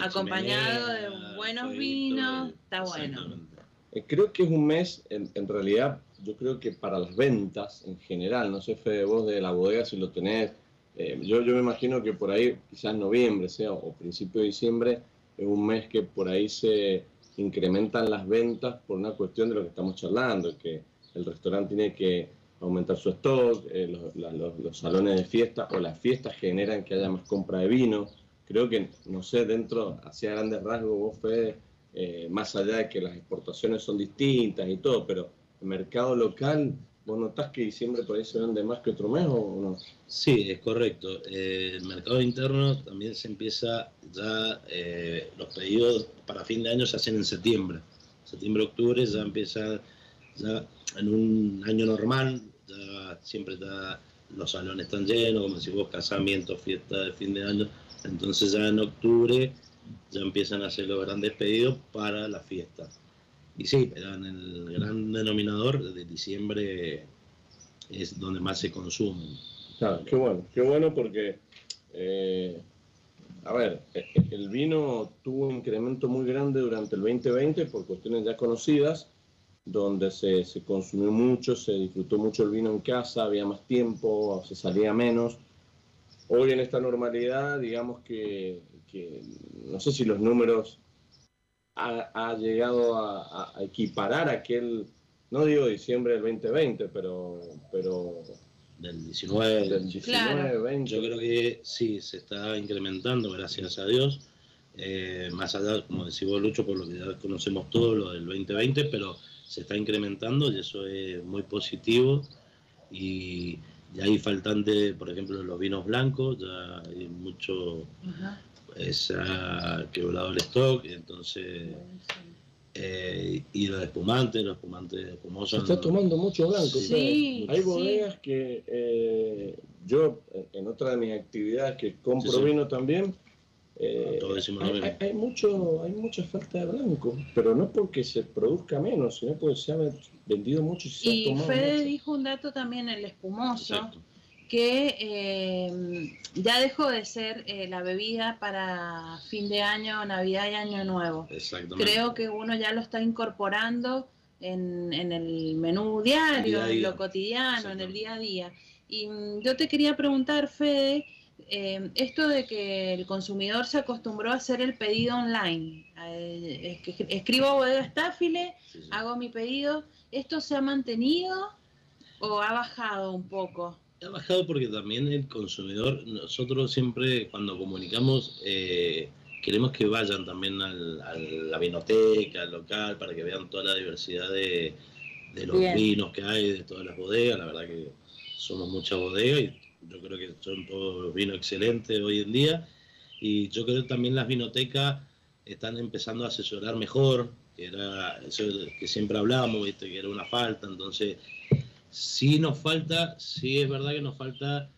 acompañado de buenos fueguito, vinos, y- está bueno. Eh, Creo que es un mes, en, en realidad, yo creo que para las ventas en general, no sé, Fede, vos de la bodega si lo tenés, eh, yo, yo me imagino que por ahí, quizás noviembre sea o principio de diciembre, es un mes que por ahí se incrementan las ventas por una cuestión de lo que estamos charlando, que el restaurante tiene que aumentar su stock, eh, los, los salones de fiesta o las fiestas generan que haya más compra de vino. Creo que, no sé, dentro, hacia grandes rasgos, vos, Fede, eh, más allá de que las exportaciones son distintas y todo, pero el mercado local, ¿vos notás que diciembre por ahí se vende más que otro mes o no? Sí, es correcto. Eh, el mercado interno también se empieza ya, eh, los pedidos para fin de año se hacen en septiembre. Septiembre, octubre ya empieza, ya en un año normal, ya siempre está, los salones están llenos, como si vos casamientos, fiesta de fin de año. Entonces ya en octubre ya empiezan a hacer los grandes pedidos para la fiesta. Y sí, pero en el gran denominador de diciembre es donde más se consumen. Claro, qué bueno, qué bueno porque, eh, a ver, eh, el vino tuvo un incremento muy grande durante el 2020 por cuestiones ya conocidas, donde se, se consumió mucho, se disfrutó mucho el vino en casa, había más tiempo, se salía menos. Hoy en esta normalidad, digamos que no sé si los números ha, ha llegado a, equiparar aquel, no digo diciembre del 2020, pero, pero del 19. del 19, Claro. 20. Yo creo que sí, se está incrementando, gracias a Dios. Eh, más allá, como decís vos, Lucho, por lo que ya conocemos todo, lo del 2020, pero se está incrementando y eso es muy positivo. Y ya hay faltante, por ejemplo, los vinos blancos, ya hay mucho, Ajá. Se ha quebrado el stock, entonces, eh, y los espumantes, los espumantes Se espumosos. está no- tomando mucho blanco. Sí, Hay sí. bodegas que eh, yo, en- otra de mis actividades que compro Sí, sí. vino también, eh, lo hay, hay- hay mucho, hay mucha falta de blanco, pero no porque se produzca menos, sino porque se ha vendido mucho y se Y ha tomado Fede mucho. dijo un dato también, el espumoso, Exacto. Que eh, ya dejó de ser eh, la bebida para fin de año, Navidad y Año Nuevo. Exactamente. Creo que uno ya lo está incorporando en, en el menú diario, Día en día. lo cotidiano, en el día a día. Y mm, yo te quería preguntar, Fede, eh, esto de que el consumidor se acostumbró a hacer el pedido online. Eh, escribo Bodega Estáfile, Sí, sí. hago mi pedido, ¿esto se ha mantenido o ha bajado un poco? Ha bajado porque también el consumidor, nosotros siempre cuando comunicamos eh, queremos que vayan también al- a la vinoteca, al local, para que vean toda la diversidad de, de los Bien. vinos que hay, de todas las bodegas. La verdad que somos muchas bodegas y yo creo que son todos vinos excelentes hoy en día. Y yo creo que también las vinotecas están empezando a asesorar mejor, que era eso que siempre hablamos, ¿viste? que era una falta. Entonces, sí nos falta, sí es verdad que nos falta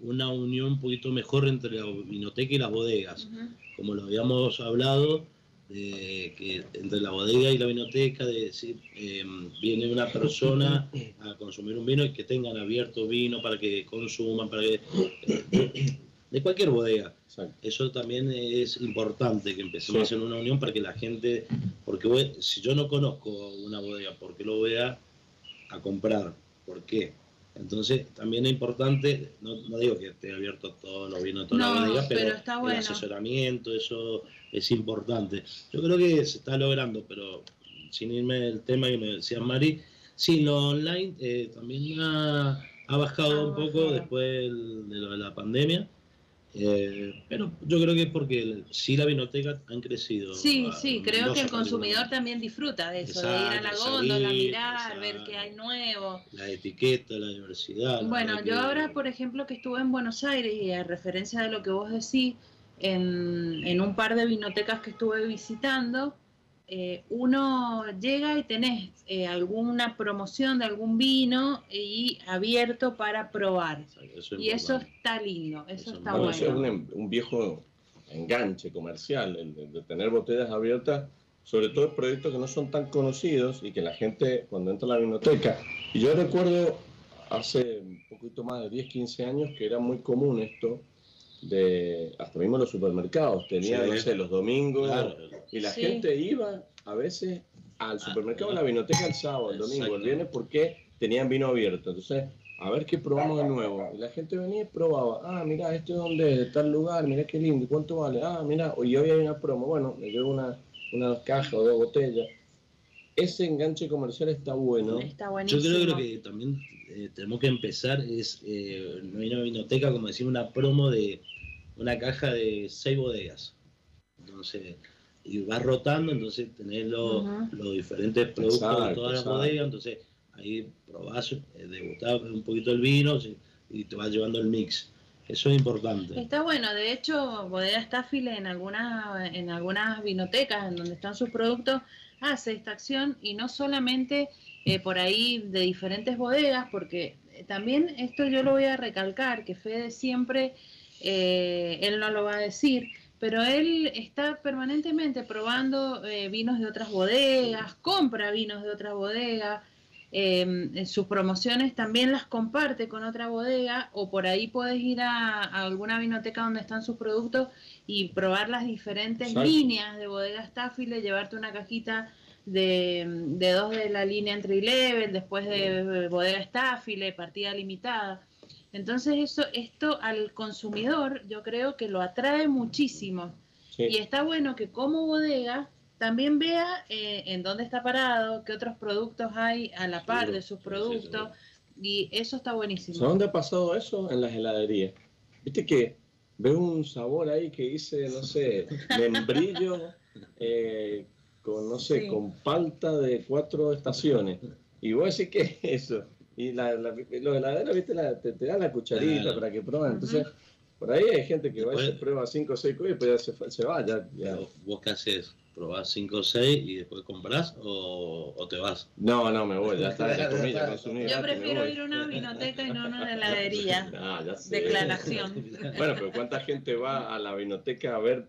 una unión un poquito mejor entre la vinoteca y las bodegas. Como lo habíamos hablado, de que entre la bodega y la vinoteca, de decir, eh, viene una persona a consumir un vino y que tengan abierto vino para que consuman, para que, de cualquier bodega. Exacto. Eso también es importante, que empecemos Sí. a hacer una unión para que la gente, porque voy- si yo no conozco una bodega, ¿por qué lo voy a, a comprar? ¿Por qué? Entonces, también es importante, no, digo que esté abierto todos los vinos de toda la pero, el asesoramiento, eso es importante. Yo creo que se está logrando, pero sin irme del tema que me decía Mari, sí, lo online eh, también ha, bajado un poco después de lo de la pandemia. Eh, pero yo creo que es porque sí la vinoteca han crecido. Sí, sí, creo que el consumidor también disfruta de eso, de ir a la góndola, mirar, ver qué hay nuevo. La etiqueta, la diversidad. Bueno, yo ahora, por ejemplo, que estuve en Buenos Aires y a referencia de lo que vos decís, en, en un par de vinotecas que estuve visitando, eh, uno llega y tenés eh, alguna promoción de algún vino y abierto para probar. y eso está lindo, eso, está bueno. Eso es un, viejo enganche comercial, de, tener botellas abiertas, sobre todo en proyectos que no son tan conocidos y que la gente cuando entra a la vinoteca. Y yo recuerdo hace un poquito más de 10, 15 años que era muy común esto de hasta mismo los supermercados, tenían, no sé, los domingos, y la gente iba a veces al supermercado, a la vinoteca el sábado, el domingo, el viernes, porque tenían vino abierto. Entonces, a ver qué probamos de nuevo. Y la gente venía y probaba, ah, mira, este es donde de tal lugar, mira qué lindo, ¿cuánto vale? Ah, mira, hoy había una promo, bueno, me llevo una, una caja o dos botellas. Ese enganche comercial está bueno. Está. Yo creo, que también eh, tenemos que empezar, es, eh, no hay una vinoteca, como decir, una promo de una caja de seis bodegas. Entonces, y va rotando, entonces tenés los, diferentes productos de todas las bodegas, entonces ahí probás, eh, degustás un poquito el vino y te vas llevando el mix. Eso es importante. Está bueno, de hecho, Bodega Staffile en algunas, en algunas vinotecas en donde están sus productos hace esta acción y no solamente eh, por ahí de diferentes bodegas, porque también esto yo lo voy a recalcar, que Fede siempre eh, él no lo va a decir, pero él está permanentemente probando eh, vinos de otras bodegas, compra vinos de otras bodegas, em, sus promociones también las comparte con otra bodega o por ahí puedes ir a, alguna vinoteca donde están sus productos y probar las diferentes líneas de bodega Staffile, llevarte una cajita de, de, dos de la línea entry level, después de bodega Staffile, partida limitada. Entonces eso, esto al consumidor yo creo que lo atrae muchísimo. Y está bueno que como bodega también vea eh, en dónde está parado, qué otros productos hay a la par de sus productos. y eso está buenísimo. ¿Dónde ha pasado eso? En las heladerías. Viste que veo un sabor ahí que dice, no sé, membrillo eh, con, no sé, con palta de cuatro estaciones. Y vos decís, ¿qué es eso? Y la, la, los heladeros, ¿viste? La, te, dan la cucharita para que prueben. Entonces, por ahí hay gente que va y se prueba 5 o 6 cosas y después ya se, se va. Ya, ¿Vos qué haces? ¿Probás 5 o 6 y después compras o, o, te vas? No, no, me voy, ya está, la comida consumida. Yo prefiero ir a una vinoteca y no a una heladería. Ah, ya sé. Declaración. Bueno, pero ¿cuánta gente va a la vinoteca a ver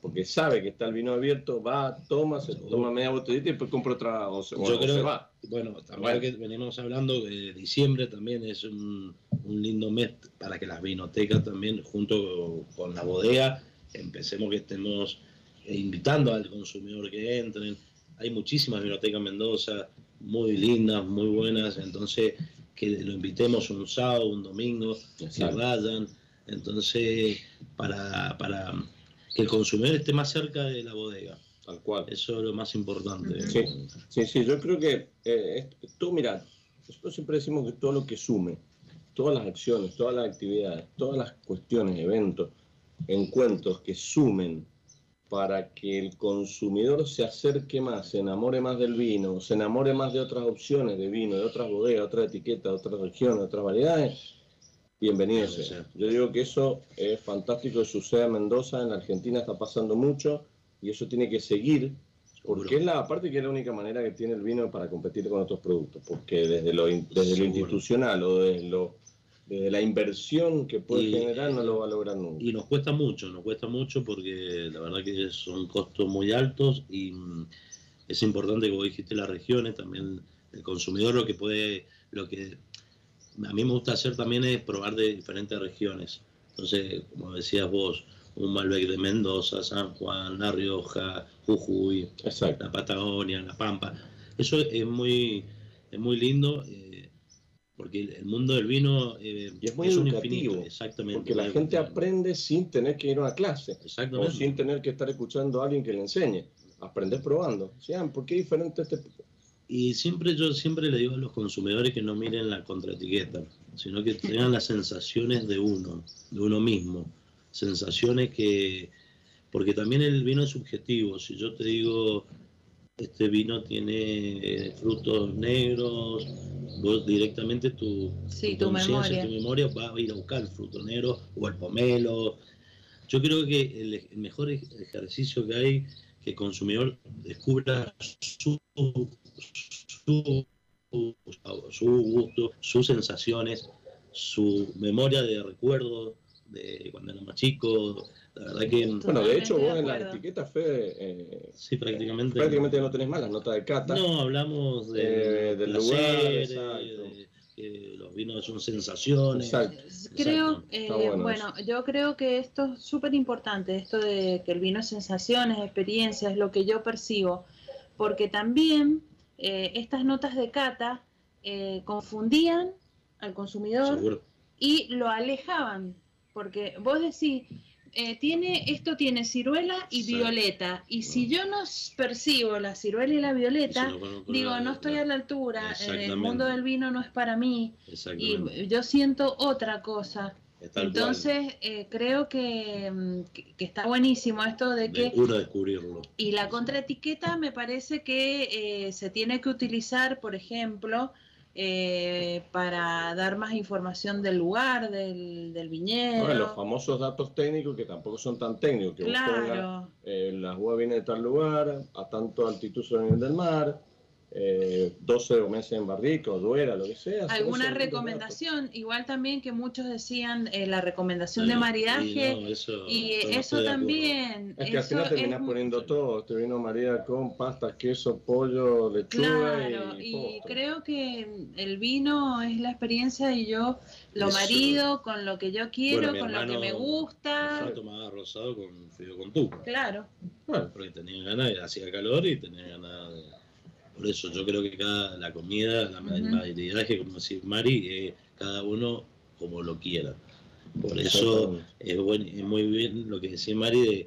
porque sabe que está el vino abierto, va, toma, se toma media botellita y después compra otra o se, Yo creo, va. Bueno, también que venimos hablando de diciembre también es un, lindo mes para que las vinotecas también, junto con la bodega, empecemos que estemos invitando al consumidor que entren. Hay muchísimas vinotecas en Mendoza, muy lindas, muy buenas, entonces que lo invitemos un sábado, un domingo, que vayan. Entonces, para, para que el consumidor esté más cerca de la bodega. Tal cual. Eso es lo más importante. Sí, sí, yo creo que eh, tú, mira, nosotros siempre decimos que todo lo que sume, todas las acciones, todas las actividades, todas las cuestiones, eventos, encuentros que sumen para que el consumidor se acerque más, se enamore más del vino, se enamore más de otras opciones de vino, de otras bodegas, otras etiquetas, otras regiones, otras variedades, bienvenido sea. Yo digo que eso es fantástico que suceda en Mendoza, en Argentina está pasando mucho y eso tiene que seguir, porque es la parte que es la única manera que tiene el vino para competir con otros productos, porque desde lo, desde lo institucional o desde, lo, desde la inversión que puede generar no lo va a lograr nunca. Y nos cuesta mucho, nos cuesta mucho porque la verdad que son costos muy altos y mm, es importante, como dijiste, las regiones, también el consumidor lo que puede, lo que a mí me gusta hacer también es probar de diferentes regiones. Entonces, como decías vos, un Malbec de Mendoza, San Juan, La Rioja, Jujuy, la Patagonia, La Pampa. Eso es muy, es muy lindo. Eh, porque el mundo del vino eh, es muy educativo, exactamente. Porque la gente aprende sin tener que ir a una clase, exactamente. o sin tener que estar escuchando a alguien que le enseñe. Aprendes probando. ¿Por qué diferente este? Y siempre yo siempre le digo a los consumidores que no miren la contraetiqueta, sino que tengan las sensaciones de uno, de uno mismo, sensaciones que, porque también el vino es subjetivo. Si yo te digo este vino tiene eh, frutos negros, vos directamente tu, tu, memoria. tu memoria va a ir a buscar el fruto negro o el pomelo. Yo creo que el, mejor ejercicio que hay que el consumidor descubra su, su, su gusto, sus sensaciones, su memoria de recuerdo de cuando era más chico, la verdad que. Bueno, de hecho, vos en la etiqueta fe. Eh, sí, prácticamente. Prácticamente no tenés más las notas de cata. No, hablamos de, eh, del lugar. de, que los vinos son sensaciones. Exacto. Creo, eh, bueno, yo creo que esto es súper importante, esto de que el vino es sensaciones, experiencias, lo que yo percibo, porque también eh, estas notas de cata confundían al consumidor y lo alejaban, porque vos decís, eh, tiene, esto tiene ciruela y violeta. Y si yo no percibo la ciruela y la violeta, digo, no estoy a la altura, el mundo del vino no es para mí. Y yo siento otra cosa. Entonces, eh, creo mm, que, está buenísimo esto de que... descubrirlo. Y la contraetiqueta me parece que eh, se tiene que utilizar, por ejemplo, eh, para dar más información del lugar, del, del viñedo. los famosos datos técnicos que tampoco son tan técnicos, que claro. Eh, la uva viene de tal lugar, a tanto altitud sobre el nivel del mar, eh, 12 meses en barrica o duera, lo que sea. ¿Alguna recomendación? Igual también que muchos decían eh, la recomendación de maridaje. y eso, también. Es que al final terminas poniendo todo. Te vino María con pasta, queso, pollo, lechuga. Claro, y, creo que el vino es la experiencia y yo lo marido con lo que yo quiero, con lo que me gusta. Yo tomaba rosado con frío con tu. Claro. Bueno. Porque tenía ganas, hacía calor y tenía ganas de por eso yo creo que cada la comida, la uh que como decía Mari, cada uno como lo quiera. Por eso es, es muy bien lo que decía Mari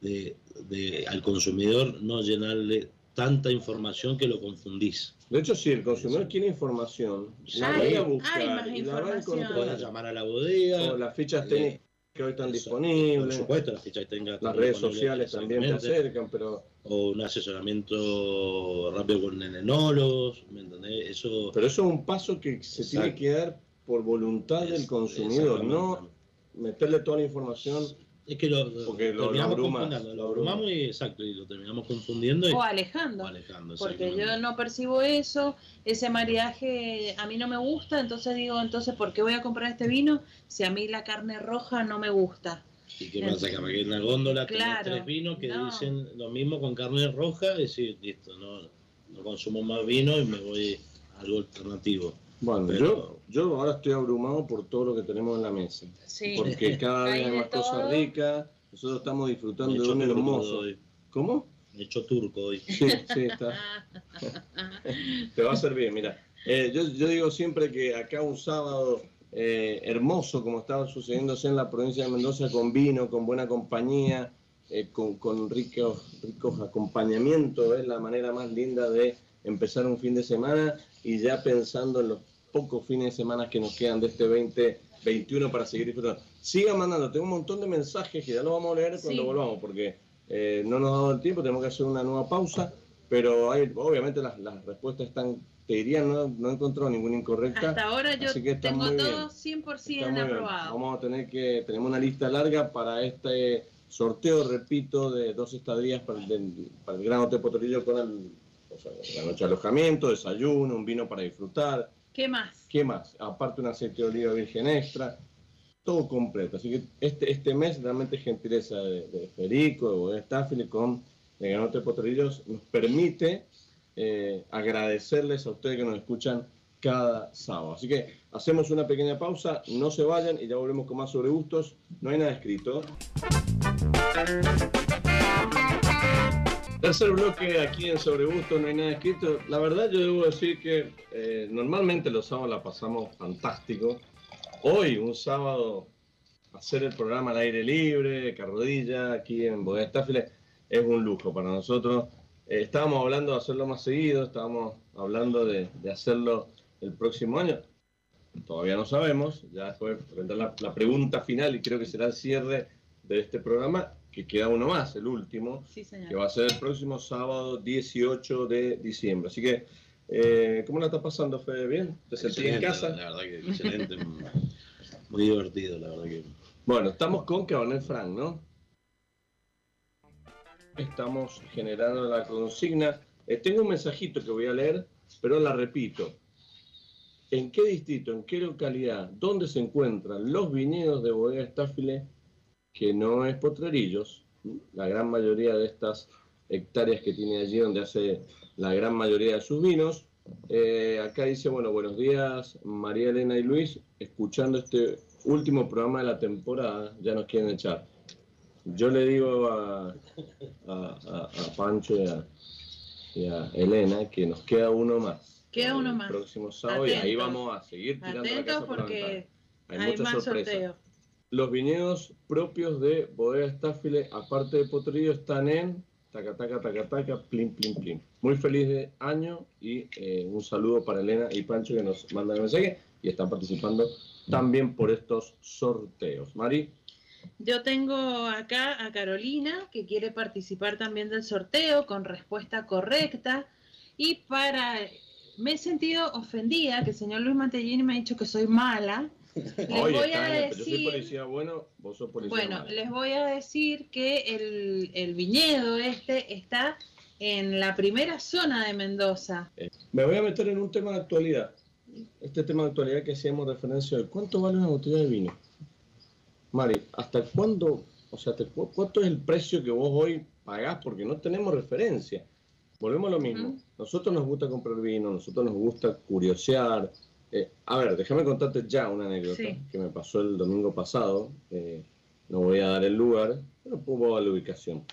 de, de, al consumidor no llenarle tanta información que lo confundís. De hecho, si el consumidor quiere información, la va a buscar y la va a encontrar. llamar a la bodega. O las fichas técnicas que hoy están disponibles. Por supuesto, las fichas técnicas. Las redes sociales también te acercan, pero o un asesoramiento rápido con enólogos, ¿me entendés? Eso... Pero eso es un paso que se tiene que dar por voluntad del consumidor, no meterle toda la información. Es que lo, porque lo, lo abrumamos y exacto, y lo terminamos confundiendo. o alejando. porque yo no percibo eso, ese maridaje a mí no me gusta, entonces digo, entonces, ¿por qué voy a comprar este vino si a mí la carne roja no me gusta? ¿Y qué pasa? Que aquí en la góndola claro, tres vinos que dicen lo mismo con carne roja, y decir, listo, no, no consumo más vino y me voy a algo alternativo. Bueno, yo, yo ahora estoy abrumado por todo lo que tenemos en la mesa. Sí. Porque cada vez hay más cosas ricas, nosotros estamos disfrutando de un hermoso. ¿Cómo? Hecho turco hoy. Sí, sí, está. Te va a servir, mira. Eh, yo, yo digo siempre que acá un sábado eh, hermoso como estaba sucediéndose en la provincia de Mendoza con vino, con buena compañía, eh, con, con, ricos, ricos acompañamientos. Es la manera más linda de empezar un fin de semana y ya pensando en los pocos fines de semana que nos quedan de este 2021 para seguir disfrutando. Sigan mandando, tengo un montón de mensajes que ya los vamos a leer cuando volvamos porque eh, no nos ha dado el tiempo, tenemos que hacer una nueva pausa, pero hay, obviamente las, las respuestas están te diría, no, no he encontrado ninguna incorrecta. Hasta ahora yo tengo todo 100% aprobado. Vamos a tener que, tenemos una lista larga para este sorteo, repito, de dos estadías para el, para el Gran Hotel Potorillo con el, la noche de alojamiento, desayuno, un vino para disfrutar. ¿Qué más? ¿Qué más? Aparte un aceite de oliva virgen extra, todo completo. Así que este, este mes realmente gentileza de, de Federico, de Staffile con el Gran Hotel Potrillos nos permite eh, agradecerles a ustedes que nos escuchan cada sábado. Así que hacemos una pequeña pausa, no se vayan y ya volvemos con más sobre gustos. No hay nada escrito. Tercer bloque aquí en Sobre Gusto, no hay nada escrito. La verdad yo debo decir que eh, normalmente los sábados la pasamos fantástico. Hoy, un sábado, hacer el programa al aire libre, carrodilla, aquí en Bodega es un lujo para nosotros. Eh, estábamos hablando de hacerlo más seguido, estábamos hablando de, hacerlo el próximo año. Todavía no sabemos, ya después vendrá la, la pregunta final y creo que será el cierre de este programa que queda uno más, el último, que va a ser el próximo sábado 18 de diciembre. Así que, eh, ¿cómo la está pasando, Fede? ¿Bien? ¿Te sentís en casa? La verdad que excelente, muy divertido, la verdad que... Bueno, estamos con Cabernet Franc, ¿no? Estamos generando la consigna. Eh, tengo un mensajito que voy a leer, pero la repito. ¿En qué distrito, en qué localidad, dónde se encuentran los viñedos de Bodega Estáfile que no es Potrerillos, la gran mayoría de estas hectáreas que tiene allí donde hace la gran mayoría de sus vinos. Eh, acá dice, bueno, buenos días María Elena y Luis, escuchando este último programa de la temporada, ya nos quieren echar. Yo le digo a, a, Pancho y a, Elena que nos queda uno más. Queda uno más. próximo sábado y ahí vamos a seguir tirando la casa porque hay, hay más sorteos. Los viñedos propios de Bodega Estáfile, aparte de Potrillo, están en taca, taca, taca, taca, plim, plim, plim. Muy feliz de año y eh, un saludo para Elena y Pancho que nos mandan el mensaje y están participando también por estos sorteos. Mari. Yo tengo acá a Carolina que quiere participar también del sorteo con respuesta correcta y para me he sentido ofendida que el señor Luis Mantellini me ha dicho que soy mala les voy a decir, policía bueno, vos sos policía Bueno, les voy a decir que el, el, viñedo este está en la primera zona de Mendoza. Eh, me voy a meter en un tema de actualidad. Este tema de actualidad que hacíamos referencia hoy. ¿Cuánto vale una botella de vino? Mari, ¿hasta cuándo, o sea, cuánto es el precio que vos hoy pagás? Porque no tenemos referencia. Volvemos a lo mismo. Nosotros nos gusta comprar vino, nosotros nos gusta curiosear, eh, a ver, déjame contarte ya una anécdota que me pasó el domingo pasado. Eh, no voy a dar el lugar, pero puedo dar la ubicación.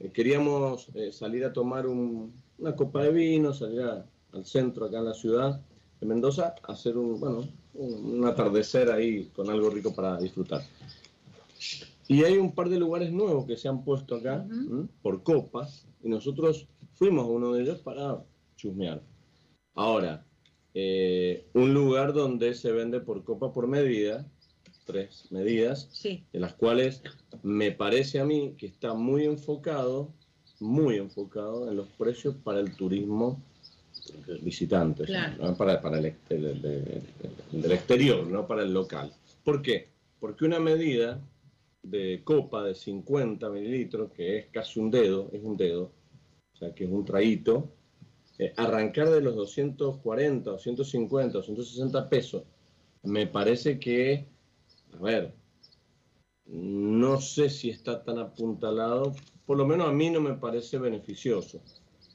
Eh, queríamos salir a tomar una copa de vino, salir al centro acá en la ciudad de Mendoza, hacer un, bueno, un, atardecer ahí con algo rico para disfrutar. Y hay un par de lugares nuevos que se han puesto acá por copas y nosotros fuimos a uno de ellos para chusmear. Ahora, eh, un lugar donde se vende por copa por medida, tres medidas, de las cuales me parece a mí que está muy enfocado, muy enfocado en los precios para el turismo visitantes, para, para el, del exterior, no para el local. ¿Por qué? Porque una medida de copa de 50 mililitros, que es casi un dedo, es un dedo, o sea que es un traíto, eh, arrancar de los 240, 250, 260 pesos, me parece que, a ver, no sé si está tan apuntalado, por lo menos a mí no me parece beneficioso,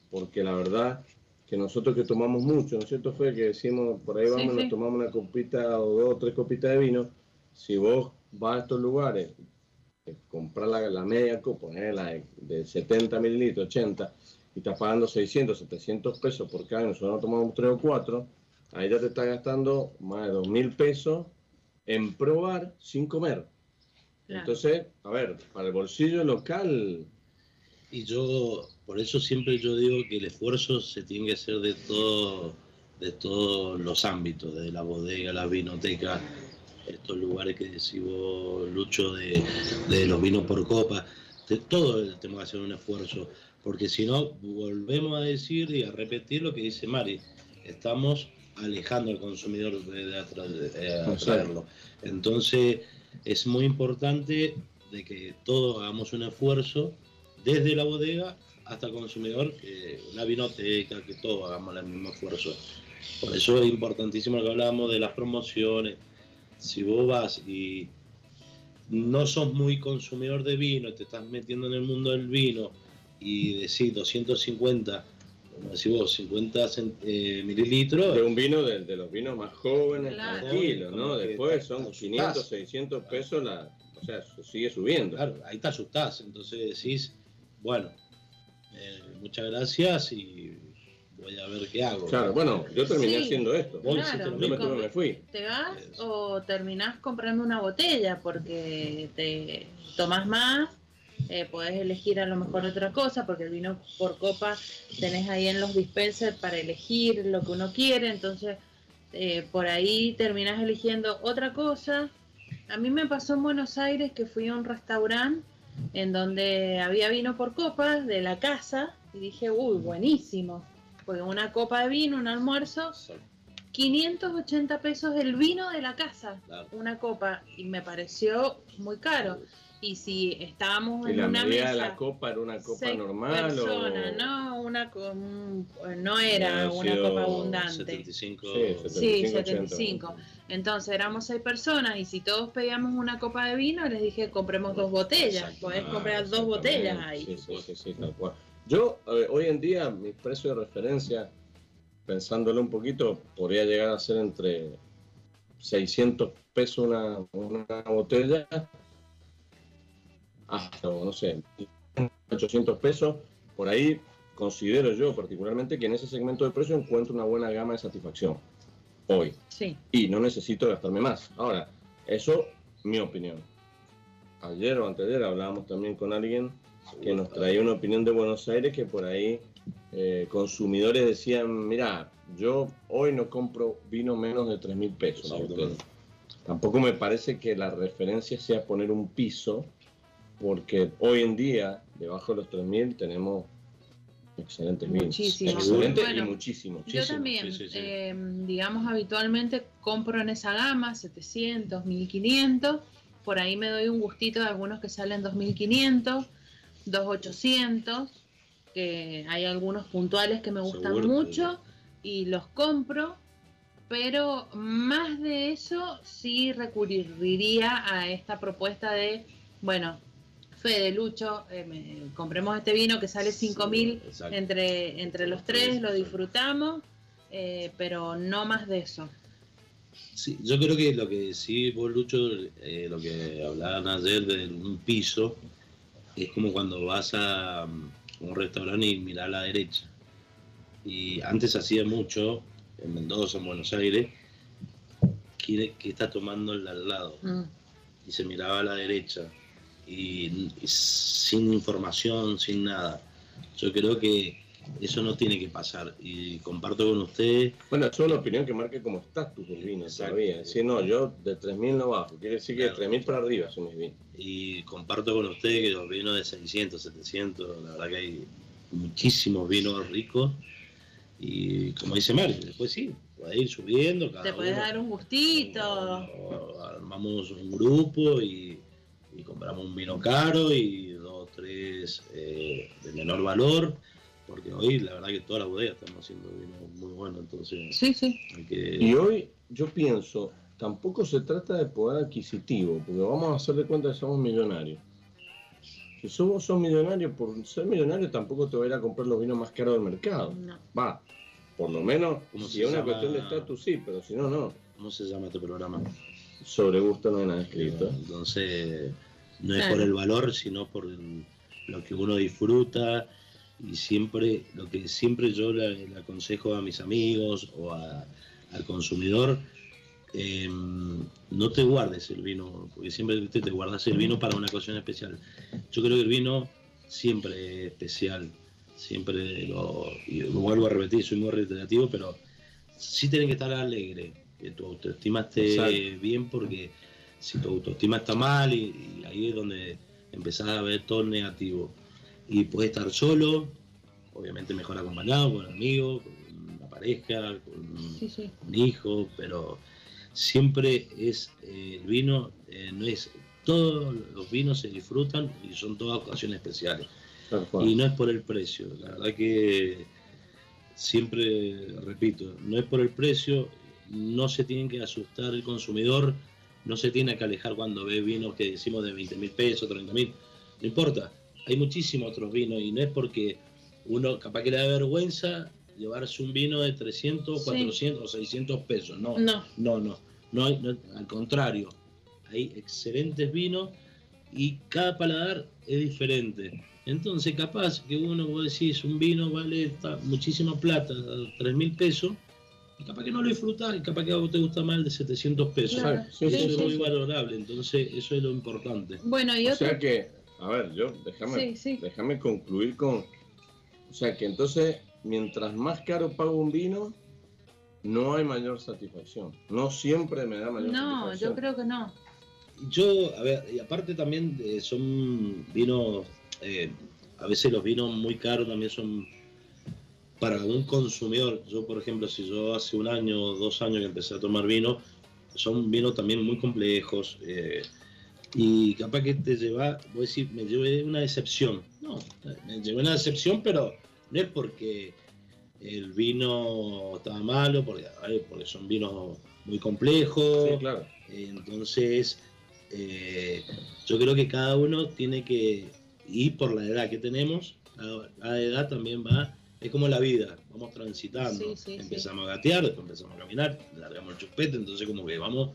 porque la verdad que nosotros que tomamos mucho, ¿no es cierto? Fue que decimos, por ahí vamos, nos tomamos una copita o dos o tres copitas de vino, si vos vas a estos lugares, eh, comprar la, la media copa, la de, de 70 mililitros, 80, y estás pagando 600, 700 pesos por cada nosotros no tomamos 3 o 4, ahí ya te está gastando más de 2 mil pesos en probar sin comer. Entonces, a ver, para el bolsillo local... Y yo, por eso siempre yo digo que el esfuerzo se tiene que hacer de todo de todos los ámbitos, desde la bodega, la vinoteca, estos lugares que decimos Lucho, de, de los vinos por copa, de todo tenemos que hacer un esfuerzo porque si no, volvemos a decir y a repetir lo que dice Mari, estamos alejando al consumidor de, atraerlo. Entonces, es muy importante de que todos hagamos un esfuerzo desde la bodega hasta el consumidor, que la vinoteca, que todos hagamos el mismo esfuerzo. Por eso es importantísimo lo que hablábamos de las promociones. Si vos vas y no sos muy consumidor de vino, te estás metiendo en el mundo del vino, y decir 250, como decís vos, 50 eh, mililitros. De un vino de, los vinos más jóvenes, tranquilo, ¿no? Después son 500, 600 pesos, la, o sea, sigue subiendo. Claro, ahí te asustás, entonces decís, bueno, eh, muchas gracias y voy a ver qué hago. Claro, bueno, yo terminé Sí. haciendo esto. Vos Claro, Yo me, tuve- me fui. ¿Te vas o terminás comprando una botella porque te tomas más? Eh, podés elegir a lo mejor otra cosa porque el vino por copa tenés ahí en los dispensers para elegir lo que uno quiere, entonces eh, por ahí terminás eligiendo otra cosa. A mí me pasó en Buenos Aires que fui a un restaurante en donde había vino por copas de la casa y dije, uy, buenísimo. Porque una copa de vino, un almuerzo, 580 pesos el vino de la casa, Claro. una copa, y me pareció muy caro. Y si estábamos Y en la una mesa, de la copa era una copa seis normal personas, o. no, una co- un- no era una copa abundante. 75. Sí, Sí, 75, 75. Entonces éramos seis personas y si todos pedíamos una copa de vino, les dije compremos dos botellas. Podés Ah, comprar dos botellas ahí. Sí, sí, sí, sí, tal cual. Yo, a ver, hoy en día, mi precio de referencia, pensándolo un poquito, podría llegar a ser entre 600 pesos una, una botella hasta, no sé, 800 pesos. Por ahí considero yo particularmente que en ese segmento de precio encuentro una buena gama de satisfacción hoy Sí, y no necesito gastarme más. Ahora, eso, mi opinión. Ayer o anteayer hablábamos también con alguien que nos traía una opinión de Buenos Aires que por ahí eh, consumidores decían, mira, yo hoy no compro vino menos de 3 mil pesos. la Exactamente. botella". Tampoco me parece que la referencia sea poner un piso, porque hoy en día, debajo de los 3 mil, tenemos excelentes vinos. Excelentes Bueno, y muchísimos. Yo también, sí, sí, sí. eh, digamos, habitualmente compro en esa gama, 700, 1500. Por ahí me doy un gustito de algunos que salen 2500, 2800, que hay algunos puntuales que me gustan Seguro, mucho y los compro. Pero más de eso sí recurriría a esta propuesta de, bueno, Fede, Lucho, eh, me- compremos este vino que sale 5000 Exacto. entre, entre los tres, lo disfrutamos, eh, pero no más de eso. Sí, yo creo que lo que sí, vos, Lucho, eh, lo que hablaban ayer de un piso, es como cuando vas a um, un restaurante y mirás a la derecha. Y antes hacía mucho, en Mendoza, en Buenos Aires, que, que está tomando el de al lado. Mm, Y se miraba a la derecha. Y, y sin información, sin nada. Yo creo que eso no tiene que pasar. Y comparto con ustedes Bueno, eso es una opinión que marque como estatus del vino Exacto. todavía. Decir, no, yo de 3.000 no bajo. Quiere decir que Claro. de 3.000 para arriba son mis vinos. y comparto con ustedes que los vinos de 600, 700, la verdad que hay muchísimos vinos ricos y como dice Mario, después sí, puede ir subiendo, cada Te puedes uno- dar un gustito. o- armamos un grupo y, y compramos un vino caro y dos, tres eh, de menor valor, porque hoy la verdad que todas las bodegas estamos haciendo vinos muy buenos, entonces Sí, sí. hay que... Y hoy yo pienso, tampoco se trata de poder adquisitivo, porque vamos a hacer de cuenta que somos millonarios. Si somos sos millonario, por ser millonario tampoco te voy a ir a comprar los vinos más caros del mercado. No. Va, por lo menos, ¿Cómo si es una llama? cuestión de estatus, sí, pero si no, no. ¿Cómo se llama este programa? Sobre gusto no hay nada escrito. Entonces, no es por el valor, sino por lo que uno disfruta y siempre, lo que siempre yo le, le aconsejo a mis amigos o a- al consumidor, eh, no te guardes el vino, porque siempre ¿viste? te guardas el vino para una ocasión especial. Yo creo que el vino siempre es especial, siempre lo, y lo vuelvo a repetir, soy muy reiterativo, pero sí tienen que estar alegre, que tu autoestima esté Exacto. bien, porque si tu autoestima está mal, y, y ahí es donde empezás a ver todo negativo. Y puedes estar solo, obviamente mejor acompañado, con amigos, con una pareja, con Sí, sí. un hijo, pero siempre es eh, el vino, eh, no es todos los vinos se disfrutan y son todas ocasiones especiales. Y no es por el precio, la verdad que siempre repito, no es por el precio, no se tiene que asustar el consumidor, no se tiene que alejar cuando ve vinos que decimos de 20 mil pesos, 30 mil, no importa, hay muchísimos otros vinos y no es porque uno capaz que le da vergüenza llevarse un vino de 300, Sí. 400 o 600 pesos, no, No. no, no, no, hay- no, al contrario, hay excelentes vinos y cada paladar es diferente. Entonces, capaz que uno, vos decís, un vino vale muchísima plata, 3 mil pesos, y capaz que no lo disfrutás, y capaz que a vos te gusta más el de 700 pesos. eso es muy valorable, entonces eso es lo importante. Bueno, y O sea que, a ver, yo, déjame, déjame concluir con, o sea que entonces, mientras más caro pago un vino, no hay mayor satisfacción. No siempre me da mayor satisfacción. No, yo creo que no. Yo, a ver, y aparte también eh, son vinos eh, a veces los vinos muy caros también son para un consumidor. Yo, por ejemplo, si yo hace un año o dos años que empecé a tomar vino, son vinos también muy complejos. Eh, y capaz que te lleva, voy a decir, me llevé una decepción. No, me llevé una decepción, pero no es porque el vino estaba malo, porque, porque son vinos muy complejos. Sí, claro. entonces, eh, yo creo que cada uno tiene que y por la edad que tenemos, la, edad también va, es como la vida, vamos transitando, empezamos a gatear, después empezamos a caminar, largamos el chupete, entonces como que vamos,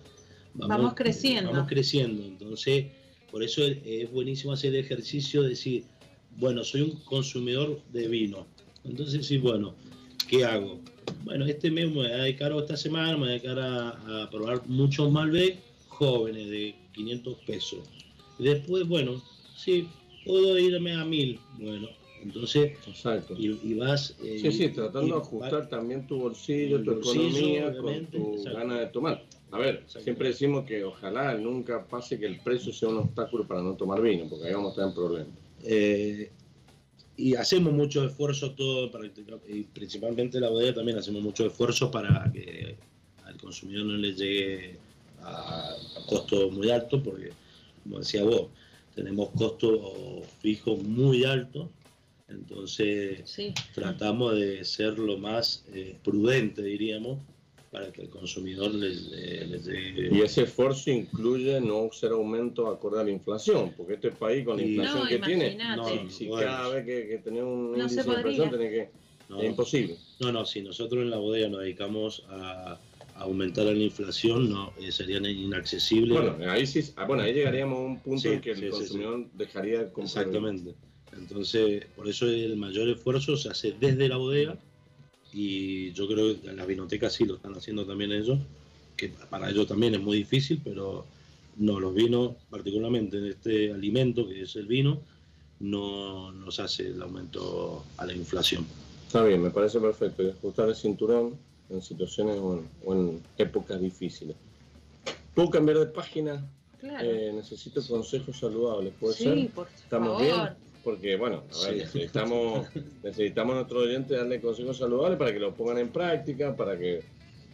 vamos, creciendo. Vamos creciendo, entonces por eso es, buenísimo hacer el ejercicio de decir, bueno, soy un consumidor de vino, entonces sí, bueno, ¿qué hago? Bueno, este mes me voy a dedicar esta semana, me voy a dedicar a, probar muchos Malbec jóvenes de 500 pesos. Después, bueno, sí, puedo irme a mil. Bueno, entonces, Exacto. Y, vas... Eh, sí, sí, tratando de ajustar también tu bolsillo, tu economía con tu ganas de tomar. A ver, siempre decimos que ojalá nunca pase que el precio sea un obstáculo para no tomar vino, porque ahí vamos a estar en problemas. Eh, y hacemos mucho esfuerzo todo, para, y principalmente la bodega también hacemos mucho esfuerzo para que al consumidor no le llegue a, a costo muy alto, porque, como decía vos, tenemos costos fijos muy altos, entonces tratamos de ser lo más eh, prudente, diríamos, para que el consumidor les, llegue. Y ese esfuerzo incluye no ser aumento acorde a la inflación, porque este país con la inflación que tiene, si, cada vez que, que un índice de inflación tiene que... es imposible. No, no, si nosotros en la bodega nos dedicamos a aumentar la inflación no eh, serían inaccesibles. Bueno, ahí sí, ah, bueno, ahí llegaríamos a un punto en que el consumidor dejaría de comprar. Exactamente. Entonces, por eso el mayor esfuerzo se hace desde la bodega y yo creo que las vinotecas sí lo están haciendo también ellos, que para ellos también es muy difícil, pero no, los vinos, particularmente en este alimento que es el vino, no nos hace el aumento a la inflación. Está bien, me parece perfecto. Ajustar el cinturón en situaciones o en, épocas difíciles. ¿Puedo cambiar de página? Eh, necesito consejos saludables, ¿puede sí, ser? Por ¿Estamos bien? Porque, bueno, a ver, necesitamos, necesitamos a nuestro oyente darle consejos saludables para que lo pongan en práctica, para que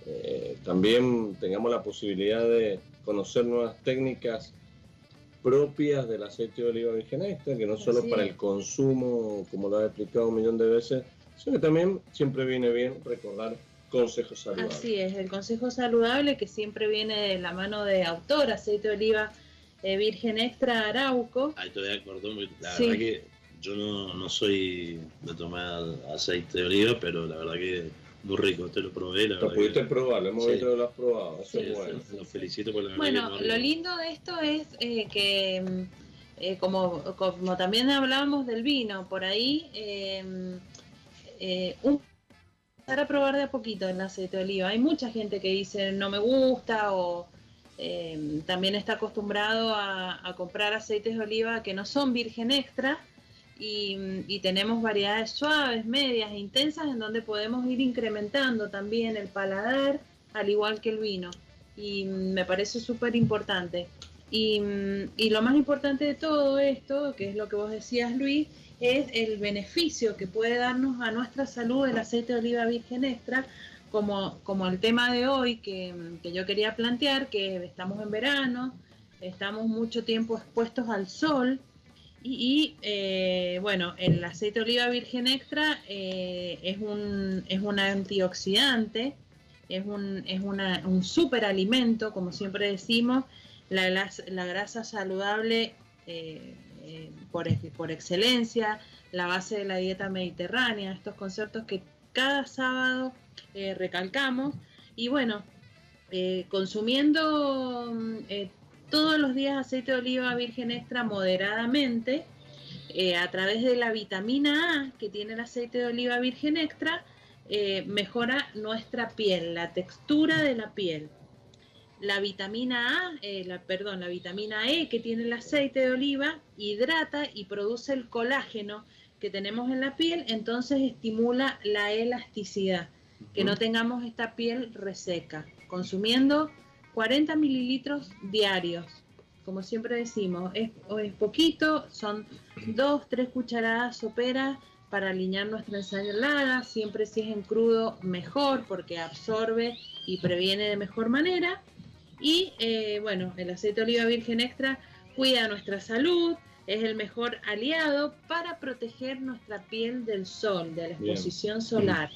eh, también tengamos la posibilidad de conocer nuevas técnicas propias del aceite de oliva virgen extra, que no solo para el consumo, como lo ha explicado un millón de veces, sino que también siempre viene bien recordar Consejo saludable. Así es, el consejo saludable que siempre viene de la mano de autor, aceite de oliva eh, virgen extra Arauco. Ahí te voy a la verdad que yo no, soy de tomar aceite de oliva, pero la verdad que muy rico, te lo probé. La lo pudiste probar, lo hemos visto que lo has probado, eso es bueno. Lo felicito por la Bueno, lo lindo de esto es eh, que, eh, como, como también hablábamos del vino, por ahí un a probar de a poquito el aceite de oliva. Hay mucha gente que dice no me gusta o eh, también está acostumbrado a, comprar aceites de oliva que no son virgen extra y, tenemos variedades suaves, medias e intensas en donde podemos ir incrementando también el paladar al igual que el vino. Y me parece súper importante. Y, y lo más importante de todo esto, que es lo que vos decías Luis, es el beneficio que puede darnos a nuestra salud el aceite de oliva virgen extra, como, como el tema de hoy que, yo quería plantear, que estamos en verano, estamos mucho tiempo expuestos al sol y, eh, bueno, el aceite de oliva virgen extra eh, es, un, es un antioxidante, es un, es una, un superalimento, como siempre decimos, la, la grasa saludable eh, eh, por, por excelencia, la base de la dieta mediterránea, estos conceptos que cada sábado eh, recalcamos. Y bueno, eh, consumiendo todos los días aceite de oliva virgen extra moderadamente eh, a través de la vitamina A que tiene el aceite de oliva virgen extra, eh, mejora nuestra piel, la textura de la piel. La vitamina A, eh, la, perdón, la vitamina E que tiene el aceite de oliva hidrata y produce el colágeno que tenemos en la piel, entonces estimula la elasticidad, que no tengamos esta piel reseca, consumiendo 40 mililitros diarios como siempre decimos, es, es poquito, son dos, tres cucharadas soperas para alinear nuestra ensalada, siempre si es en crudo mejor porque absorbe y previene de mejor manera. Y eh, bueno, el aceite de oliva virgen extra cuida nuestra salud, es el mejor aliado para proteger nuestra piel del sol, de la exposición solar.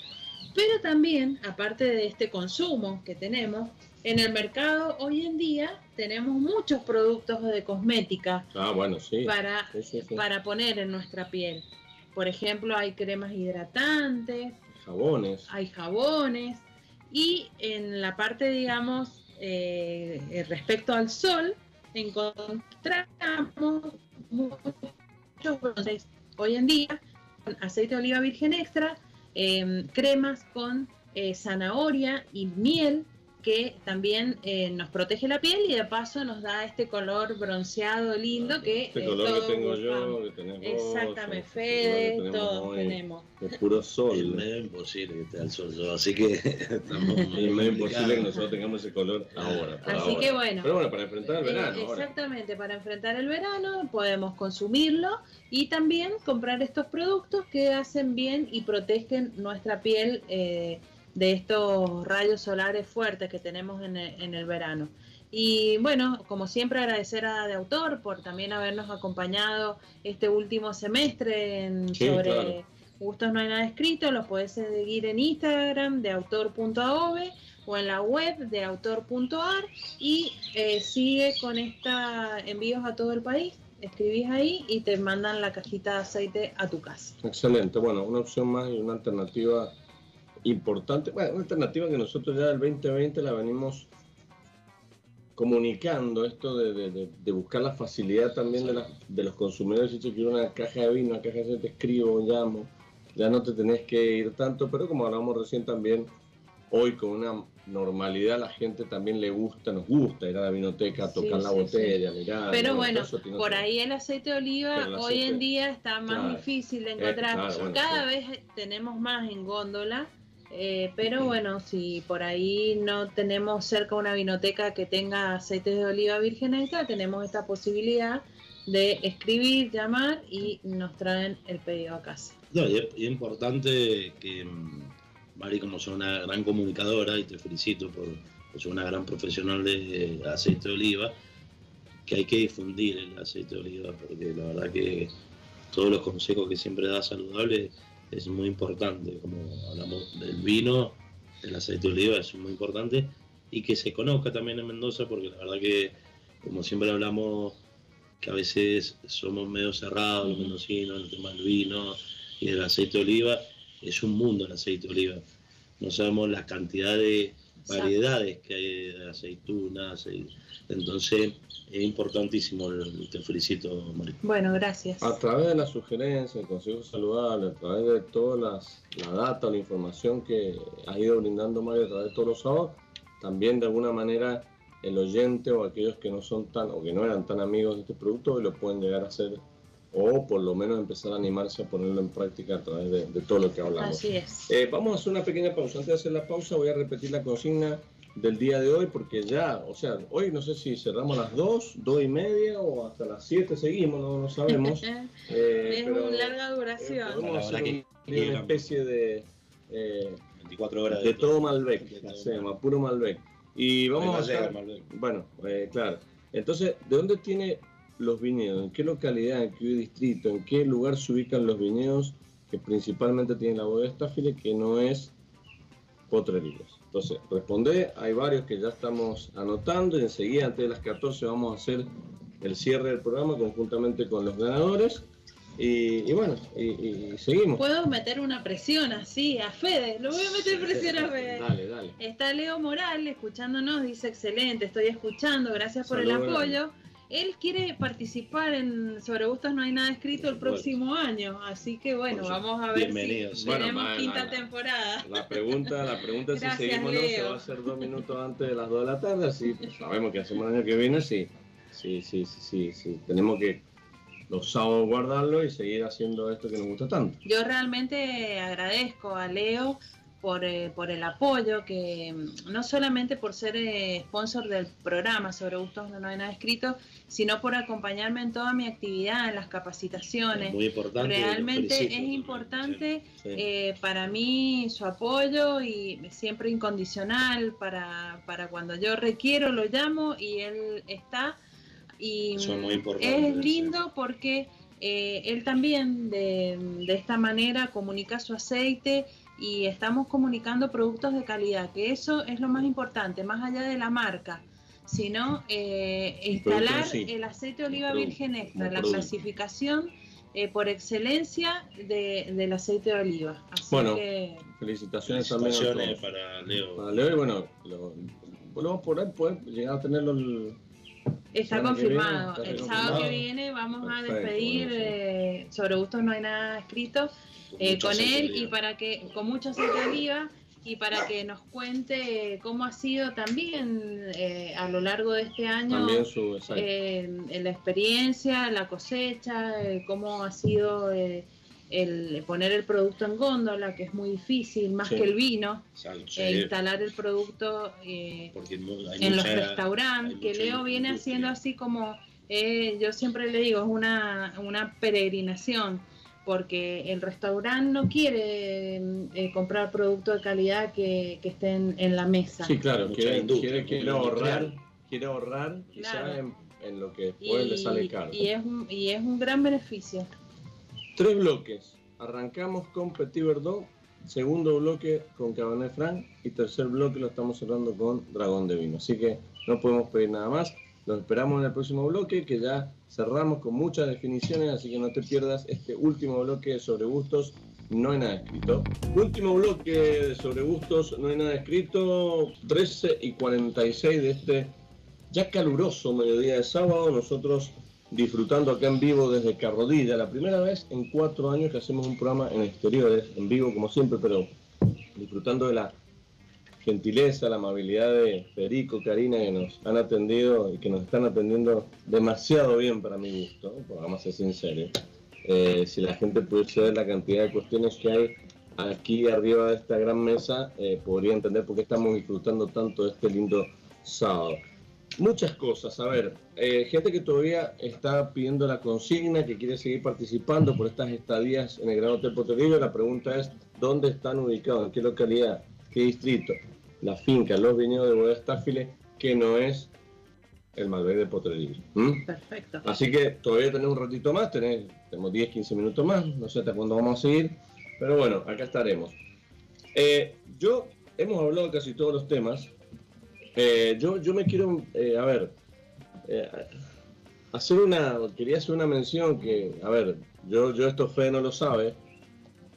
Pero también, aparte de este consumo que tenemos, en el mercado hoy en día tenemos muchos productos de cosmética ah, bueno, sí. Para, para poner en nuestra piel. Por ejemplo, hay cremas hidratantes, jabones. Hay jabones. Y en la parte, digamos, eh, respecto al sol, encontramos muchos hoy en día con aceite de oliva virgen extra, cremas con eh, zanahoria y miel que también eh, nos protege la piel y de paso nos da este color bronceado lindo que este color que tengo yo, que tenemos Exactamente, este Fede, todos tenemos. Es puro sol. Es medio imposible que esté al sol yo, así que estamos Es medio imposible que nosotros tengamos ese color ahora. Así que bueno. Pero bueno, para enfrentar el eh, verano. exactamente, para enfrentar el verano podemos consumirlo y también comprar estos productos que hacen bien y protegen nuestra piel. Eh, de estos rayos solares fuertes que tenemos en el, verano. Y bueno, como siempre agradecer a De Autor por también habernos acompañado este último semestre en sobre Gustos No hay nada escrito, lo puedes seguir en Instagram de autor.aov o en la web de autor.ar y eh, sigue con esta envíos a todo el país. Escribís ahí y te mandan la cajita de aceite a tu casa. Excelente, bueno, una opción más y una alternativa importante, bueno, una alternativa que nosotros ya del 2020 la venimos comunicando, esto de, buscar la facilidad también de, de los consumidores. Si quiero una caja de vino, una caja de te escribo, llamo, ya no te tenés que ir tanto, pero como hablamos recién también, hoy con una normalidad la gente también le gusta, nos gusta ir a la vinoteca, tocar la botella, mirar. Pero bueno, por ahí el aceite de oliva hoy en día está más difícil de encontrar. Cada vez tenemos más en góndola eh, pero bueno, si por ahí no tenemos cerca una vinoteca que tenga aceites de oliva virgen extra, tenemos esta posibilidad de escribir, llamar y nos traen el pedido a casa. No, y es, importante que, mm, Mari, como son una gran comunicadora, y te felicito por, ser una gran profesional de aceite de oliva, que hay que difundir el aceite de oliva, porque la verdad que todos los consejos que siempre da saludable es muy importante, como hablamos del vino, el aceite de oliva es muy importante y que se conozca también en Mendoza, porque la verdad que, como siempre hablamos, que a veces somos medio cerrados los mendocinos, el tema del vino y del aceite de oliva, es un mundo el aceite de oliva. No sabemos la cantidad de variedades que hay de aceitunas, entonces es importantísimo, te felicito, María. Bueno, gracias. A través de las sugerencias, el Consejo Saludable, a través de toda la data, la información que ha ido brindando Mario a través de todos los sábados, también de alguna manera el oyente o aquellos que no son tan o que no eran tan amigos de este producto lo pueden llegar a hacer o por lo menos empezar a animarse a ponerlo en práctica a través de, todo lo que hablamos. Así es. Eh, vamos a hacer una pequeña pausa. Antes de hacer la pausa voy a repetir la consigna del día de hoy, porque ya, o sea, hoy no sé si cerramos a las 2, 2 y media o hasta las 7 seguimos, no, no sabemos. Eh, es una larga duración. Eh, podemos hacer una especie de... 24 horas de, todo Malbec, se llama, puro Malbec. Y vamos a hacer... Bueno, claro. Entonces, ¿de dónde tiene los viñedos? ¿En qué localidad, en qué distrito, en qué lugar se ubican los viñedos que principalmente tienen la bodega Staffile, que no es Potrerillos? Entonces, responde, hay varios que ya estamos anotando y enseguida antes de las 14 vamos a hacer el cierre del programa conjuntamente con los ganadores. Y, bueno, y, seguimos. Puedo meter una presión así a Fede, lo voy a meter presión a Fede. Dale, dale. Está Leo Moral escuchándonos, dice excelente, estoy escuchando, gracias por el apoyo. Él quiere participar en Sobre Gustos No hay nada escrito el próximo año, así que bueno, vamos a ver si tenemos quinta temporada. La pregunta, la pregunta es si seguimos no, se va a hacer dos minutos antes de las dos de la tarde, así sabemos que hacemos el año que viene, sí, sí, sí, sí, sí, tenemos que los sábados guardarlo y seguir haciendo esto que nos gusta tanto. Yo realmente agradezco a Leo por, eh, por el apoyo, que mm, no solamente por ser eh, sponsor del programa sobre gustos no hay nada escrito, sino por acompañarme en toda mi actividad, en las capacitaciones. Muy importante. Realmente es importante eh, para mí su apoyo y siempre incondicional para, para cuando yo requiero lo llamo y él está y es lindo porque eh, él también de, esta manera comunica su aceite y estamos comunicando productos de calidad, que eso es lo más importante, más allá de la marca, sino eh, instalar el aceite de oliva virgen extra, la clasificación eh, por excelencia del aceite de oliva. bueno, felicitaciones, también para Leo. Para Leo y bueno, lo, lo por él poder llegar a tenerlo el Está confirmado. el sábado que viene vamos a despedir eh, sobre gustos no hay nada escrito eh, con él y para que con mucha aceite y para que nos cuente cómo ha sido también eh, a lo largo de este año la experiencia, la cosecha, cómo ha sido el poner el producto en góndola, que es muy difícil, más que el vino, e instalar el producto eh, en los restaurantes, que Leo viene haciendo así como, eh, yo siempre le digo, es una, una peregrinación, porque el restaurante no quiere eh, comprar productos de calidad que, que estén en la mesa. Sí, claro, quiere, quiere, ahorrar, quiere ahorrar quizá en, lo que después le sale caro. Y es, y es un gran beneficio. Tres bloques. Arrancamos con Petit Verdot, segundo bloque con Cabernet Franc y tercer bloque lo estamos cerrando con Dragón de Vino. Así que no podemos pedir nada más. Nos esperamos en el próximo bloque que ya cerramos con muchas definiciones, así que no te pierdas este último bloque sobre gustos. No hay nada escrito. Último bloque sobre gustos, no hay nada escrito. 13 y 46 de este ya caluroso mediodía de sábado. Nosotros disfrutando acá en vivo desde Carrodilla, la primera vez en cuatro años que hacemos un programa en exteriores, en vivo como siempre, pero disfrutando de la gentileza, la amabilidad de Federico, Karina, que nos han atendido y que nos están atendiendo demasiado bien para mi gusto, vamos a ser sinceros. Eh, si la gente pudiese ver la cantidad de cuestiones que hay aquí arriba de esta gran mesa, eh, podría entender por qué estamos disfrutando tanto de este lindo sábado. Muchas cosas. A ver, eh, gente que todavía está pidiendo la consigna, que quiere seguir participando por estas estadías en el Gran Hotel Potrerillo. La pregunta es, ¿dónde están ubicados? ¿En qué localidad? ¿Qué distrito? La finca, los viñedos de Bodega que no es el Malbec de Potrerillo. Perfecto. Así que todavía tenemos un ratito más, tenemos 10, 15 minutos más, no sé hasta cuándo vamos a seguir, pero bueno, acá estaremos. Eh, yo, hemos hablado de casi todos los temas, eh, yo, yo me quiero, eh, a ver, eh, hacer una, quería hacer una mención que, a ver, yo, yo esto fe no lo sabe,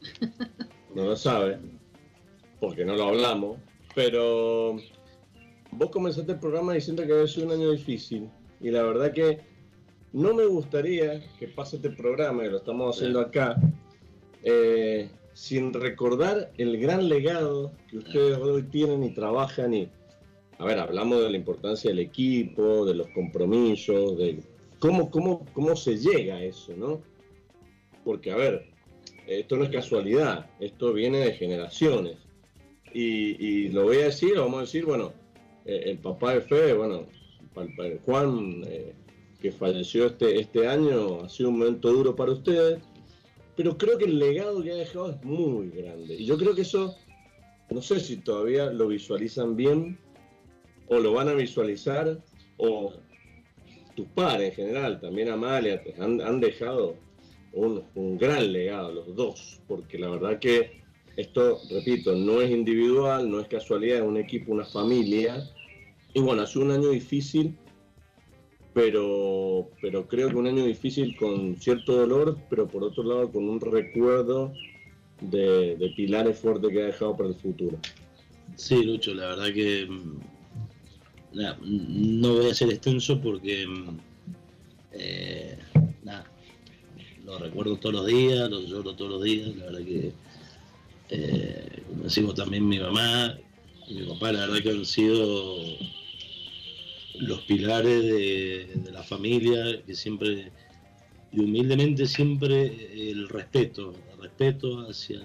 no lo sabe, porque no lo hablamos, pero vos comenzaste el programa diciendo que había sido un año difícil, y la verdad que no me gustaría que pase este programa, que lo estamos haciendo acá, sin recordar el gran legado que ustedes hoy tienen y trabajan y a ver, hablamos de la importancia del equipo, de los compromisos, de cómo, cómo, cómo se llega a eso, ¿no? Porque, a ver, esto no es casualidad, esto viene de generaciones. Y, lo voy a decir, vamos a decir, bueno, eh, el papá de Fe, bueno, Juan, eh, que falleció este, este año, ha sido un momento duro para ustedes, pero creo que el legado que ha dejado es muy grande. Y yo creo que eso, no sé si todavía lo visualizan bien, o lo van a visualizar, o tus padres en general, también Amalia, han, han dejado un, un, gran legado, los dos, porque la verdad que esto, repito, no es individual, no es casualidad, es un equipo, una familia. Y bueno, ha sido un año difícil, pero, pero creo que un año difícil con cierto dolor, pero por otro lado con un recuerdo de, de pilares fuertes que ha dejado para el futuro. Sí, Lucho, la verdad que no voy a ser extenso porque eh, lo recuerdo todos los días, lo lloro todos los días, la verdad que eh, como decimos también mi mamá mi papá, la verdad que han sido los pilares de, la familia, que siempre, y humildemente siempre el respeto, el respeto hacia,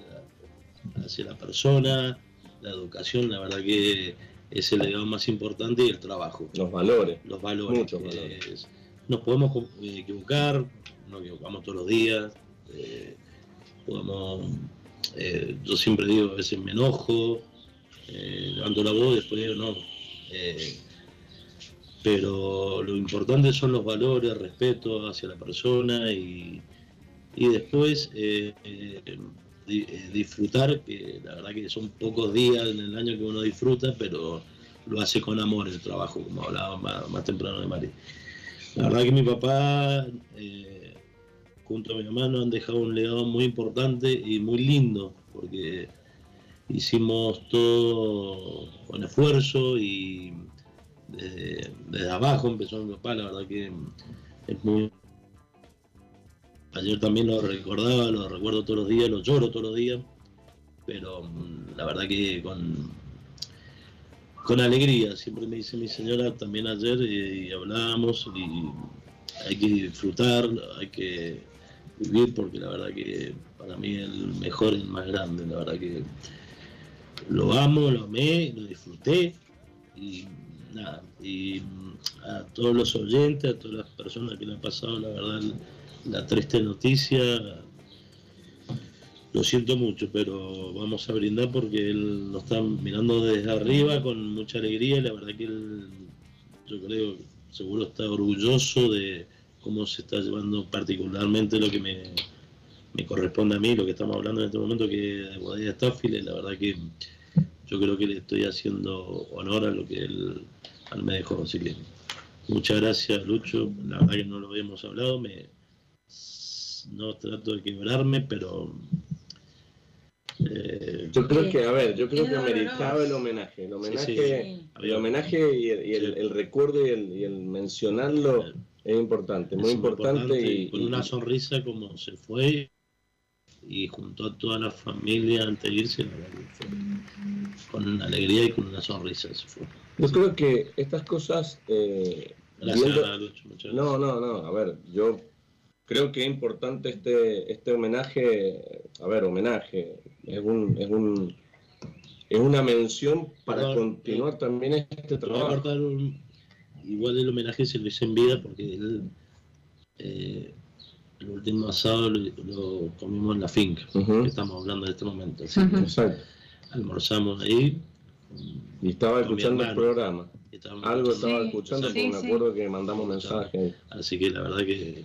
hacia la persona, la educación, la verdad que es el legado más importante y el trabajo. Los valores. Los valores. Muchos valores. nos podemos eh, equivocar, nos equivocamos todos los días, eh, podemos, eh, yo siempre digo, a veces me enojo, levanto la voz, después digo no. pero lo importante son los valores, respeto hacia la persona y, y después eh, disfrutar, que la verdad que son pocos días en el año que uno disfruta, pero lo hace con amor el trabajo, como hablaba más, temprano de Mari. La verdad que mi papá, eh, junto a mi nos han dejado un legado muy importante y muy lindo, porque hicimos todo con esfuerzo y desde, desde abajo empezó mi papá, la verdad que es muy Ayer también lo recordaba, lo recuerdo todos los días, lo lloro todos los días, pero mm, la verdad que con, con alegría, siempre me dice mi señora también ayer y, hablábamos y hay que disfrutar, hay que vivir porque la verdad que para mí el mejor y el más grande, la verdad que lo amo, lo amé, lo disfruté y nada, y mm, a todos los oyentes, a todas las personas que le han pasado, la verdad la triste noticia. Lo siento mucho, pero vamos a brindar porque él nos está mirando desde arriba con mucha alegría la verdad que él, yo creo, seguro está orgulloso de cómo se está llevando particularmente lo que me, corresponde a mí, lo que estamos hablando en este momento, que de Guadalajara Staffile, la verdad que yo creo que le estoy haciendo honor a lo que él, me dejó. Así que muchas gracias, Lucho. La verdad que no lo habíamos hablado. Me, no trato de quebrarme, pero... Eh, yo creo que, a ver, yo creo que meritaba el homenaje, el homenaje, el homenaje y, el, recuerdo y el, mencionarlo es importante, muy importante, y, con una sonrisa como se fue y junto a toda la familia antes de irse, con una alegría y con una sonrisa se fue. Yo creo que estas cosas... Eh, no, no, no, a ver, yo creo que es importante este, este homenaje, a ver, homenaje, es un, es un es una mención para continuar también este trabajo. igual el homenaje se lo hice en vida porque él, eh, el último asado lo, comimos en la finca, que estamos hablando en este momento. Almorzamos ahí. Y estaba escuchando el programa. Algo estaba escuchando porque me acuerdo que mandamos mensajes. Así que la verdad que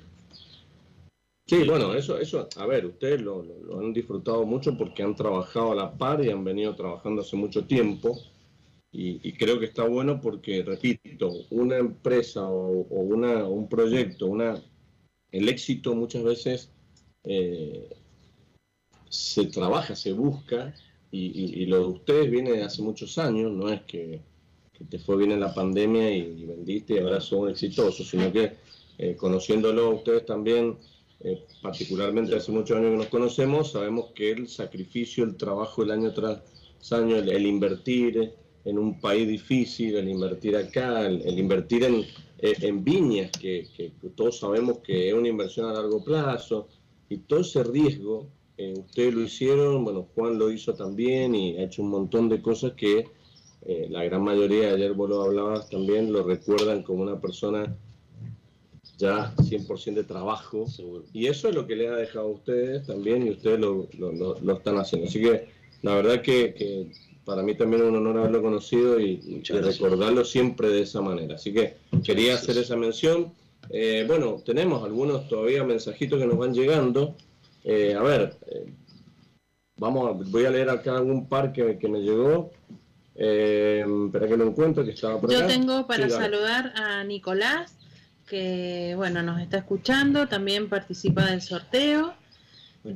Sí, bueno, eso, eso, a ver, ustedes lo, han disfrutado mucho porque han trabajado a la par y han venido trabajando hace mucho tiempo. Y, creo que está bueno porque, repito, una empresa o, una, un proyecto, una, el éxito muchas veces eh, se trabaja, se busca, y, lo de ustedes viene de hace muchos años, no es que, te fue bien en la pandemia y, vendiste y ahora son exitosos, sino que eh, conociéndolo ustedes también eh, particularmente hace muchos años que nos conocemos, sabemos que el sacrificio, el trabajo el año tras año, el, invertir en un país difícil, el invertir acá, el, invertir en, eh, en viñas, que, todos sabemos que es una inversión a largo plazo, y todo ese riesgo, eh, ustedes lo hicieron, bueno, Juan lo hizo también y ha hecho un montón de cosas que la gran mayoría, ayer vos lo hablabas también, lo recuerdan como una persona ya 100% de trabajo. Y eso es lo que le ha dejado a ustedes también y ustedes lo, lo, están haciendo. Así que la verdad que, para mí también es un honor haberlo conocido y, recordarlo siempre de esa manera. Así que quería hacer esa mención. Eh, bueno, tenemos algunos todavía mensajitos que nos van llegando. Eh, a ver, eh, vamos voy a leer acá un par que, que me llegó. espera que lo encuentro, que estaba por Yo tengo para saludar a Nicolás, que bueno, nos está escuchando, también participa del sorteo.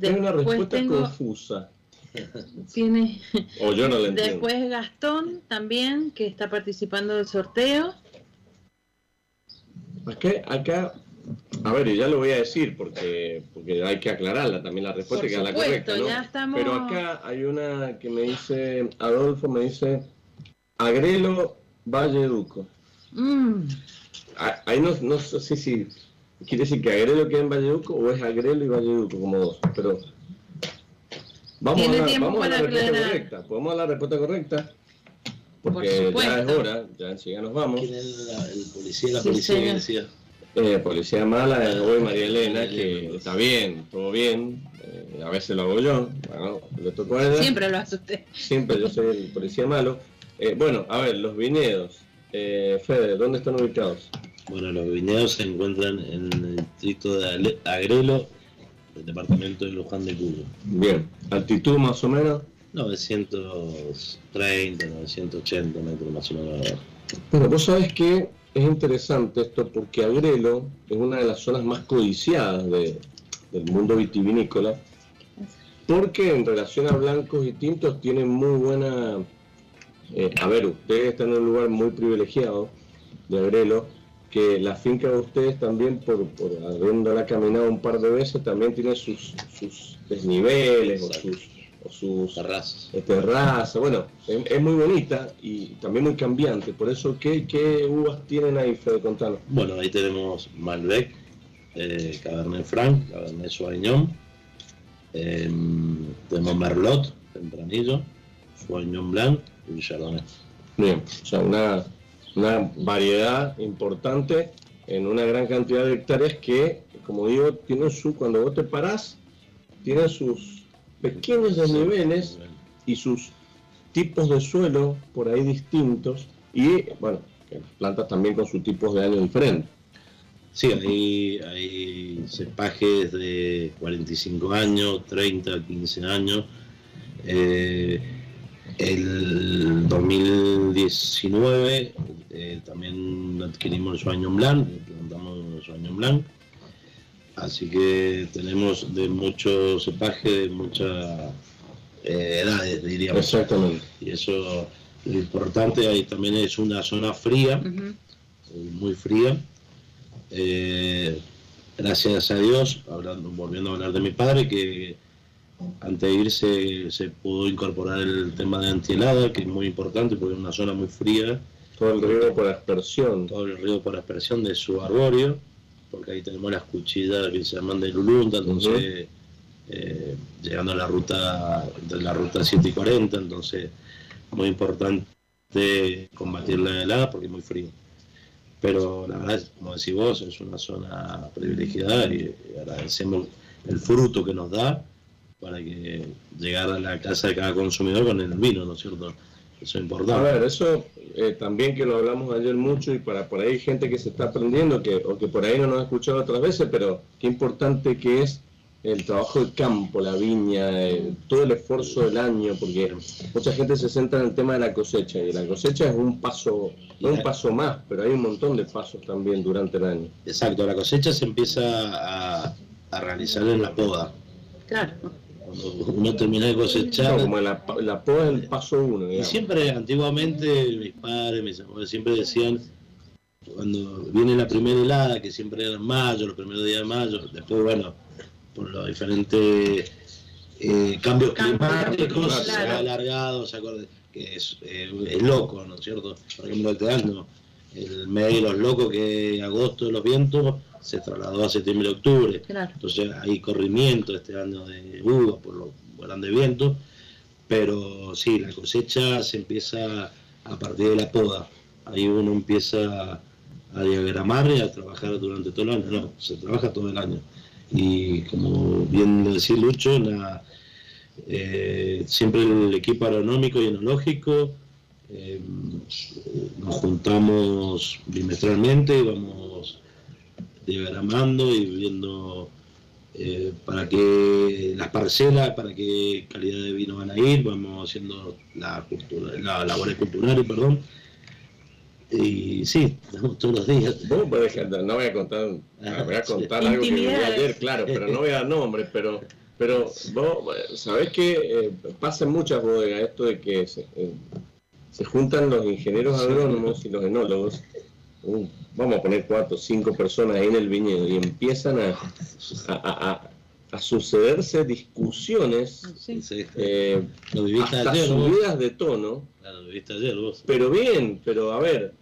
Tengo una respuesta confusa. Tiene... O yo no la entiendo. Después Gastón también, que está participando del sorteo. Acá, acá a ver, y ya lo voy a decir porque, porque hay que aclararla también la respuesta, que es la correcta. ¿no? Pero acá hay una que me dice, Adolfo me dice, Agrelo Valleduco. Mm. Ahí no, no sé si quiere decir que Agrelo queda en Valleduco o es Agrelo y Valleduco como dos, pero vamos, a la, vamos a la respuesta correcta. ¿Podemos dar la respuesta correcta? Porque ya es hora, ya enseguida nos vamos. ¿Quién es el policía, la policía que decía? Eh, policía mala, eh, hoy María Elena, que está bien, todo bien, eh, a veces lo hago yo, bueno, le tocó a ella. Siempre lo hace usted. Siempre yo soy el policía malo. bueno, a ver, los viñedos. Fede, ¿dónde están ubicados? Bueno, los viñedos se encuentran en el distrito de Agrelo, el departamento de Luján de Cuyo. Bien, altitud más o menos. 930, 980 metros más o menos. Bueno, vos sabés que es interesante esto porque Agrelo es una de las zonas más codiciadas del mundo vitivinícola, porque en relación a blancos y tintos tienen muy buena... Eh, a ver, ustedes están en un lugar muy privilegiado de Agrelo, que la finca de ustedes también, por, por habiéndola caminado un par de veces, también tiene sus, sus desniveles o sus sus terrazas. terrazas. Bueno, es, muy bonita y también muy cambiante. Por eso, ¿qué, qué uvas tienen ahí, Fede? Contanos. Bueno, ahí tenemos Malbec, eh, Cabernet Franc, Cabernet Sauvignon, em, tenemos Merlot, Tempranillo, Sauvignon Blanc y Chardonnay. Bien, o sea, una, una variedad importante en una gran cantidad de hectáreas que, como digo, tienen su, cuando vos te parás, tienen sus pequeños desniveles y sus tipos de suelo por ahí distintos y, bueno, plantas también con sus tipos de año diferentes. Sí, hay, hay cepajes de 45 años, 30, 15 años. Eh, el 2019 eh, también adquirimos el Sauvignon Blanc, plantamos el Sauvignon Blanc Así que tenemos de muchos cepajes, de muchas eh, edades, diríamos. Exactamente. Y eso, lo importante ahí también es una zona fría, muy fría. Eh, gracias a Dios, hablando, volviendo a hablar de mi padre, que antes de irse se pudo incorporar el tema de antihelada, que es muy importante porque es una zona muy fría. Todo el río por aspersión. Todo el río por aspersión de su arbóreo porque ahí tenemos las cuchillas que se llaman de Lulunta, entonces eh, llegando a la ruta de la ruta 7 y 40, entonces muy importante combatir la helada porque es muy frío. Pero la verdad, como decís vos, es una zona privilegiada y agradecemos el fruto que nos da para que llegar a la casa de cada consumidor con el vino, ¿no es cierto? Eso es importante. A ver, eso eh, también que lo hablamos ayer mucho y para por ahí gente que se está aprendiendo que, o que por ahí no nos ha escuchado otras veces, pero qué importante que es el trabajo del campo, la viña, eh, todo el esfuerzo del año, porque mucha gente se centra en el tema de la cosecha y la cosecha es un paso, no un paso más, pero hay un montón de pasos también durante el año. Exacto, la cosecha se empieza a, a realizar en la poda. Claro uno termina de cosechar. como la, la poda el paso uno. Y siempre, antiguamente, mis padres, mis abuelos siempre decían, cuando viene la primera helada, que siempre era en mayo, los primeros días de mayo, después, bueno, por los diferentes eh, cambios climáticos, se ha alargado, se acuerda, que es, eh, es, loco, ¿no es cierto? Por ejemplo, este año, el mes de los locos, que agosto de los vientos, se trasladó a septiembre y octubre. Entonces hay corrimiento este año de uvas por los grandes vientos, pero sí, la cosecha se empieza a partir de la poda. Ahí uno empieza a diagramar y a trabajar durante todo el año. No, se trabaja todo el año. Y como bien decía Lucho, eh, siempre el equipo agronómico y enológico eh, nos juntamos bimestralmente y vamos diagramando y viendo eh, para qué las parcelas, para qué calidad de vino van a ir, vamos haciendo la, cultura, la labores culturales, perdón. Y sí, estamos todos los días. Vos podés dejar- no voy a contar, voy a contar algo que viví Intimidades. ayer, claro, pero no voy a dar nombres, pero, pero vos eh, sabés que eh, pasa en muchas bodegas esto de que se, eh, se juntan los ingenieros agrónomos y los enólogos, uh, vamos a poner cuatro o cinco personas ahí en el viñedo y empiezan a, a, a- a- a sucederse discusiones, Sí. Eh, hasta ayer, vos. subidas de tono, ayer pero bien, pero a ver,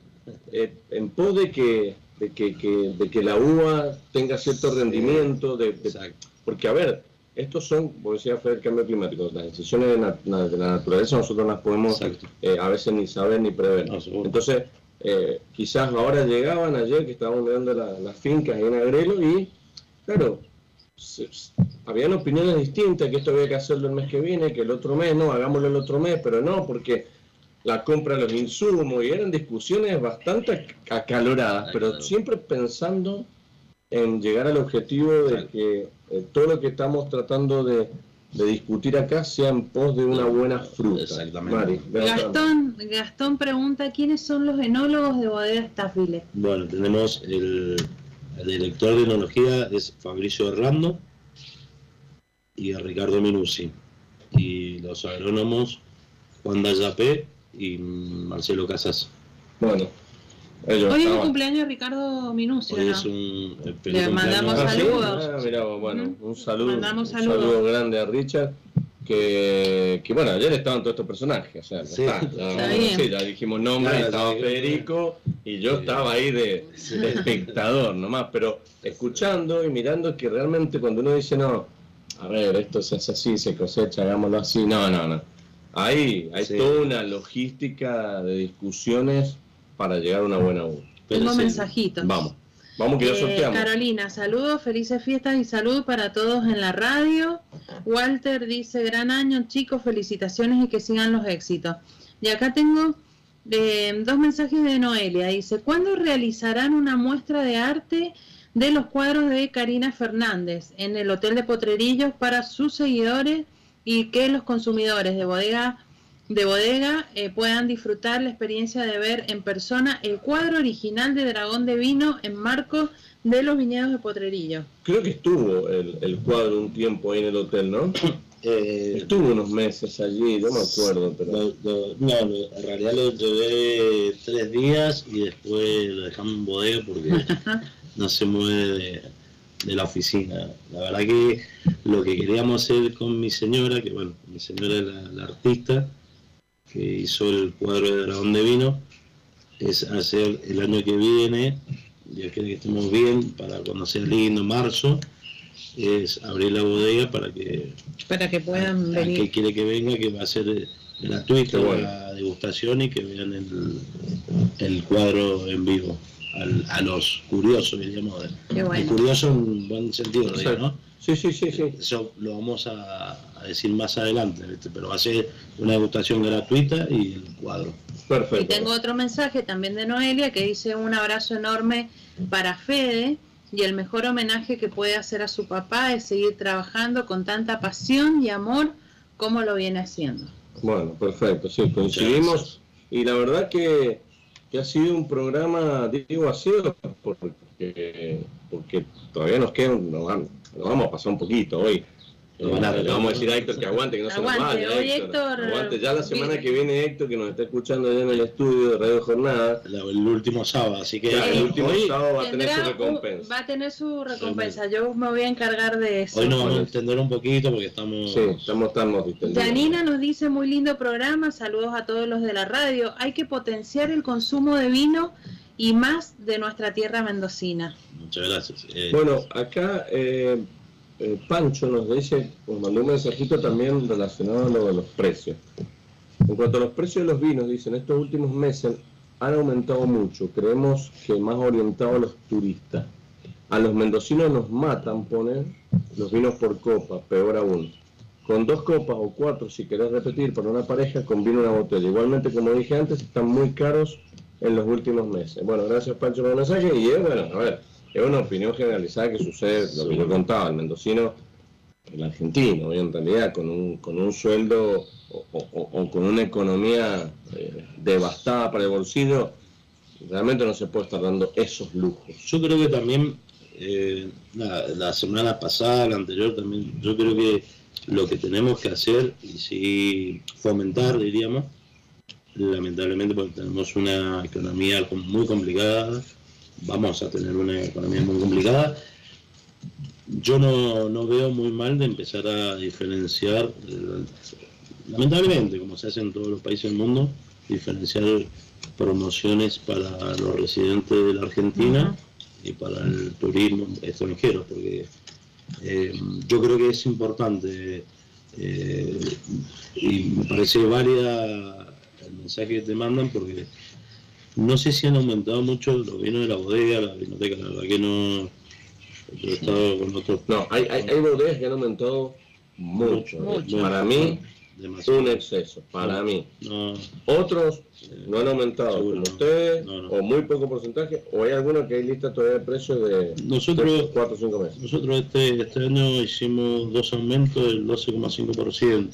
eh, en pos de que, de que, que- de que la uva tenga cierto rendimiento, de, porque a ver, estos son, como decía Fred, el cambio climático, las decisiones de, na- na- de la naturaleza nosotros no las podemos eh, a veces ni saber ni prever. No. Entonces, eh, quizás ahora llegaban ayer que estábamos mirando la- las fincas en Agrelo y, claro, se- habían opiniones distintas, que esto había que hacerlo el mes que viene, que el otro mes, no, hagámoslo el otro mes, pero no, porque la compra de los insumos, y eran discusiones bastante ac- acaloradas, pero siempre pensando en llegar al objetivo de Claro. que eh, todo lo que estamos tratando de, de discutir acá sea en pos de una buena fruta. Exactamente. Mari. Gastón, Gastón pregunta quiénes son los enólogos de bodega Staffile. Bueno, tenemos el, el director de enología es Fabricio Orlando y a Ricardo Minucci. Y los agrónomos Juan Dayapé y Marcelo Casas. Bueno, ellos Hoy es el cumpleaños de Ricardo Minucio, Hoy ¿no? es un el Le mandamos Ah, saludos. Ah, mirá bueno, un saludo, Mandamos un saludos. saludo grande a Richard. Que, que bueno, ayer estaban todos estos personajes, o sea, ya Sí. está, ya, Está bien. sí, ya dijimos nombre, Claro, estaba sí. Federico y yo Sí. estaba ahí de, de espectador nomás, pero escuchando y mirando que realmente cuando uno dice no, a ver, esto se hace así, se cosecha, hagámoslo así, no, no, no. Ahí hay Sí. toda una logística de discusiones para llegar a una buena. Pero Tengo mensajitos. Vamos, vamos que ya Eh, sorteamos. Carolina, saludos, felices fiestas y salud para todos en la radio. Walter dice, gran año chicos, felicitaciones y que sigan los éxitos. Y acá tengo eh, dos mensajes de Noelia. Dice, ¿cuándo realizarán una muestra de arte de los cuadros de Karina Fernández en el Hotel de Potrerillos para sus seguidores y que los consumidores de bodega de bodega eh, puedan disfrutar la experiencia de ver en persona el cuadro original de Dragón de Vino en marco de los viñedos de Potrerillo. Creo que estuvo el, el cuadro un tiempo ahí en el hotel, ¿no? Eh, Estuvo unos meses allí, no me acuerdo, pero... lo- lo- no, lo- en realidad lo llevé tres días y después lo dejamos en bodega porque no se mueve de, de la oficina. La verdad que lo que queríamos hacer con mi señora, que bueno, mi señora es la, la artista que hizo el cuadro de Dragón de Vino, es hacer el año que viene, ya que estemos bien, para cuando sea lindo, marzo, es abrir la bodega para que Para que puedan que venir. quiere que venga, que va a ser gratuito Qué bueno. la degustación y que vean el, el cuadro en vivo. Al- a los curiosos, diríamos. Bueno. curioso en un buen sentido, lo digo, ¿no? Sí, sí, sí, sí. Eso lo vamos a, a decir más adelante, ¿viste? pero va a ser una degustación gratuita y el cuadro. Perfecto. Y tengo otro mensaje también de Noelia que dice un abrazo enorme para Fede y el mejor homenaje que puede hacer a su papá es seguir trabajando con tanta pasión y amor como lo viene haciendo. Bueno, perfecto, sí, coincidimos. Y la verdad que, que ha sido un programa, digo, ha sido porque, porque todavía nos queda, un- nos, vamos, a pasar un poquito hoy. Eh, le vamos a decir a Héctor que aguante, que no se nos vaya. hoy Héctor, Aguante, ya la semana que viene Héctor, que nos está escuchando allá en el estudio de Radio Jornada, La- el último sábado, así que ya, el último hoy, sábado va a tener su recompensa. va a tener su recompensa. Yo me voy a encargar de eso. hoy nos vamos a entender un poquito porque estamos... Sí, estamos estamos distendidos. Janina nos dice muy lindo programa, saludos a todos los de la radio. Hay que potenciar el consumo de vino y más de nuestra tierra mendocina. Muchas gracias. Eh, Bueno, acá eh, eh, Pancho nos dice, nos mandó un mensajito también relacionado a lo de los precios. En cuanto a los precios de los vinos, dicen, estos últimos meses han aumentado mucho, creemos que más orientado a los turistas. A los mendocinos nos matan, poner los vinos por copa, peor aún. Con dos copas o cuatro, si querés repetir, para una pareja, conviene una botella. Igualmente, como dije antes, están muy caros en los últimos meses. Bueno, gracias Pancho por el mensaje y es, bueno, a ver, es una opinión generalizada que sucede, lo que yo contaba, el mendocino, el argentino, hoy en realidad, con un, con un sueldo o, o- o con una economía eh, devastada para el bolsillo, realmente no se puede estar dando esos lujos. Yo creo que también eh, la, semana pasada, la anterior también, yo creo que lo que tenemos que hacer y sí fomentar, diríamos, lamentablemente porque tenemos una economía muy complicada, vamos a tener una economía muy complicada. Yo no, no veo muy mal de empezar a diferenciar, eh, lamentablemente, como se hace en todos los países del mundo, diferenciar promociones para los residentes de la Argentina y para el turismo extranjero, porque eh, yo creo que es importante eh, y me parece válida el mensaje que te mandan porque no sé si han aumentado mucho los vinos de la bodega, la vinoteca, la verdad que no. Yo he estado con otros. No, hay, hay, hay bodegas que han aumentado mucho. mucho. Para mí, un exceso, para mí. Otros no han aumentado como ustedes, o muy poco porcentaje, o hay algunos que hay lista todavía de precios de nosotros, 4 o 5 meses. Nosotros este, este año hicimos dos aumentos del 12,5%,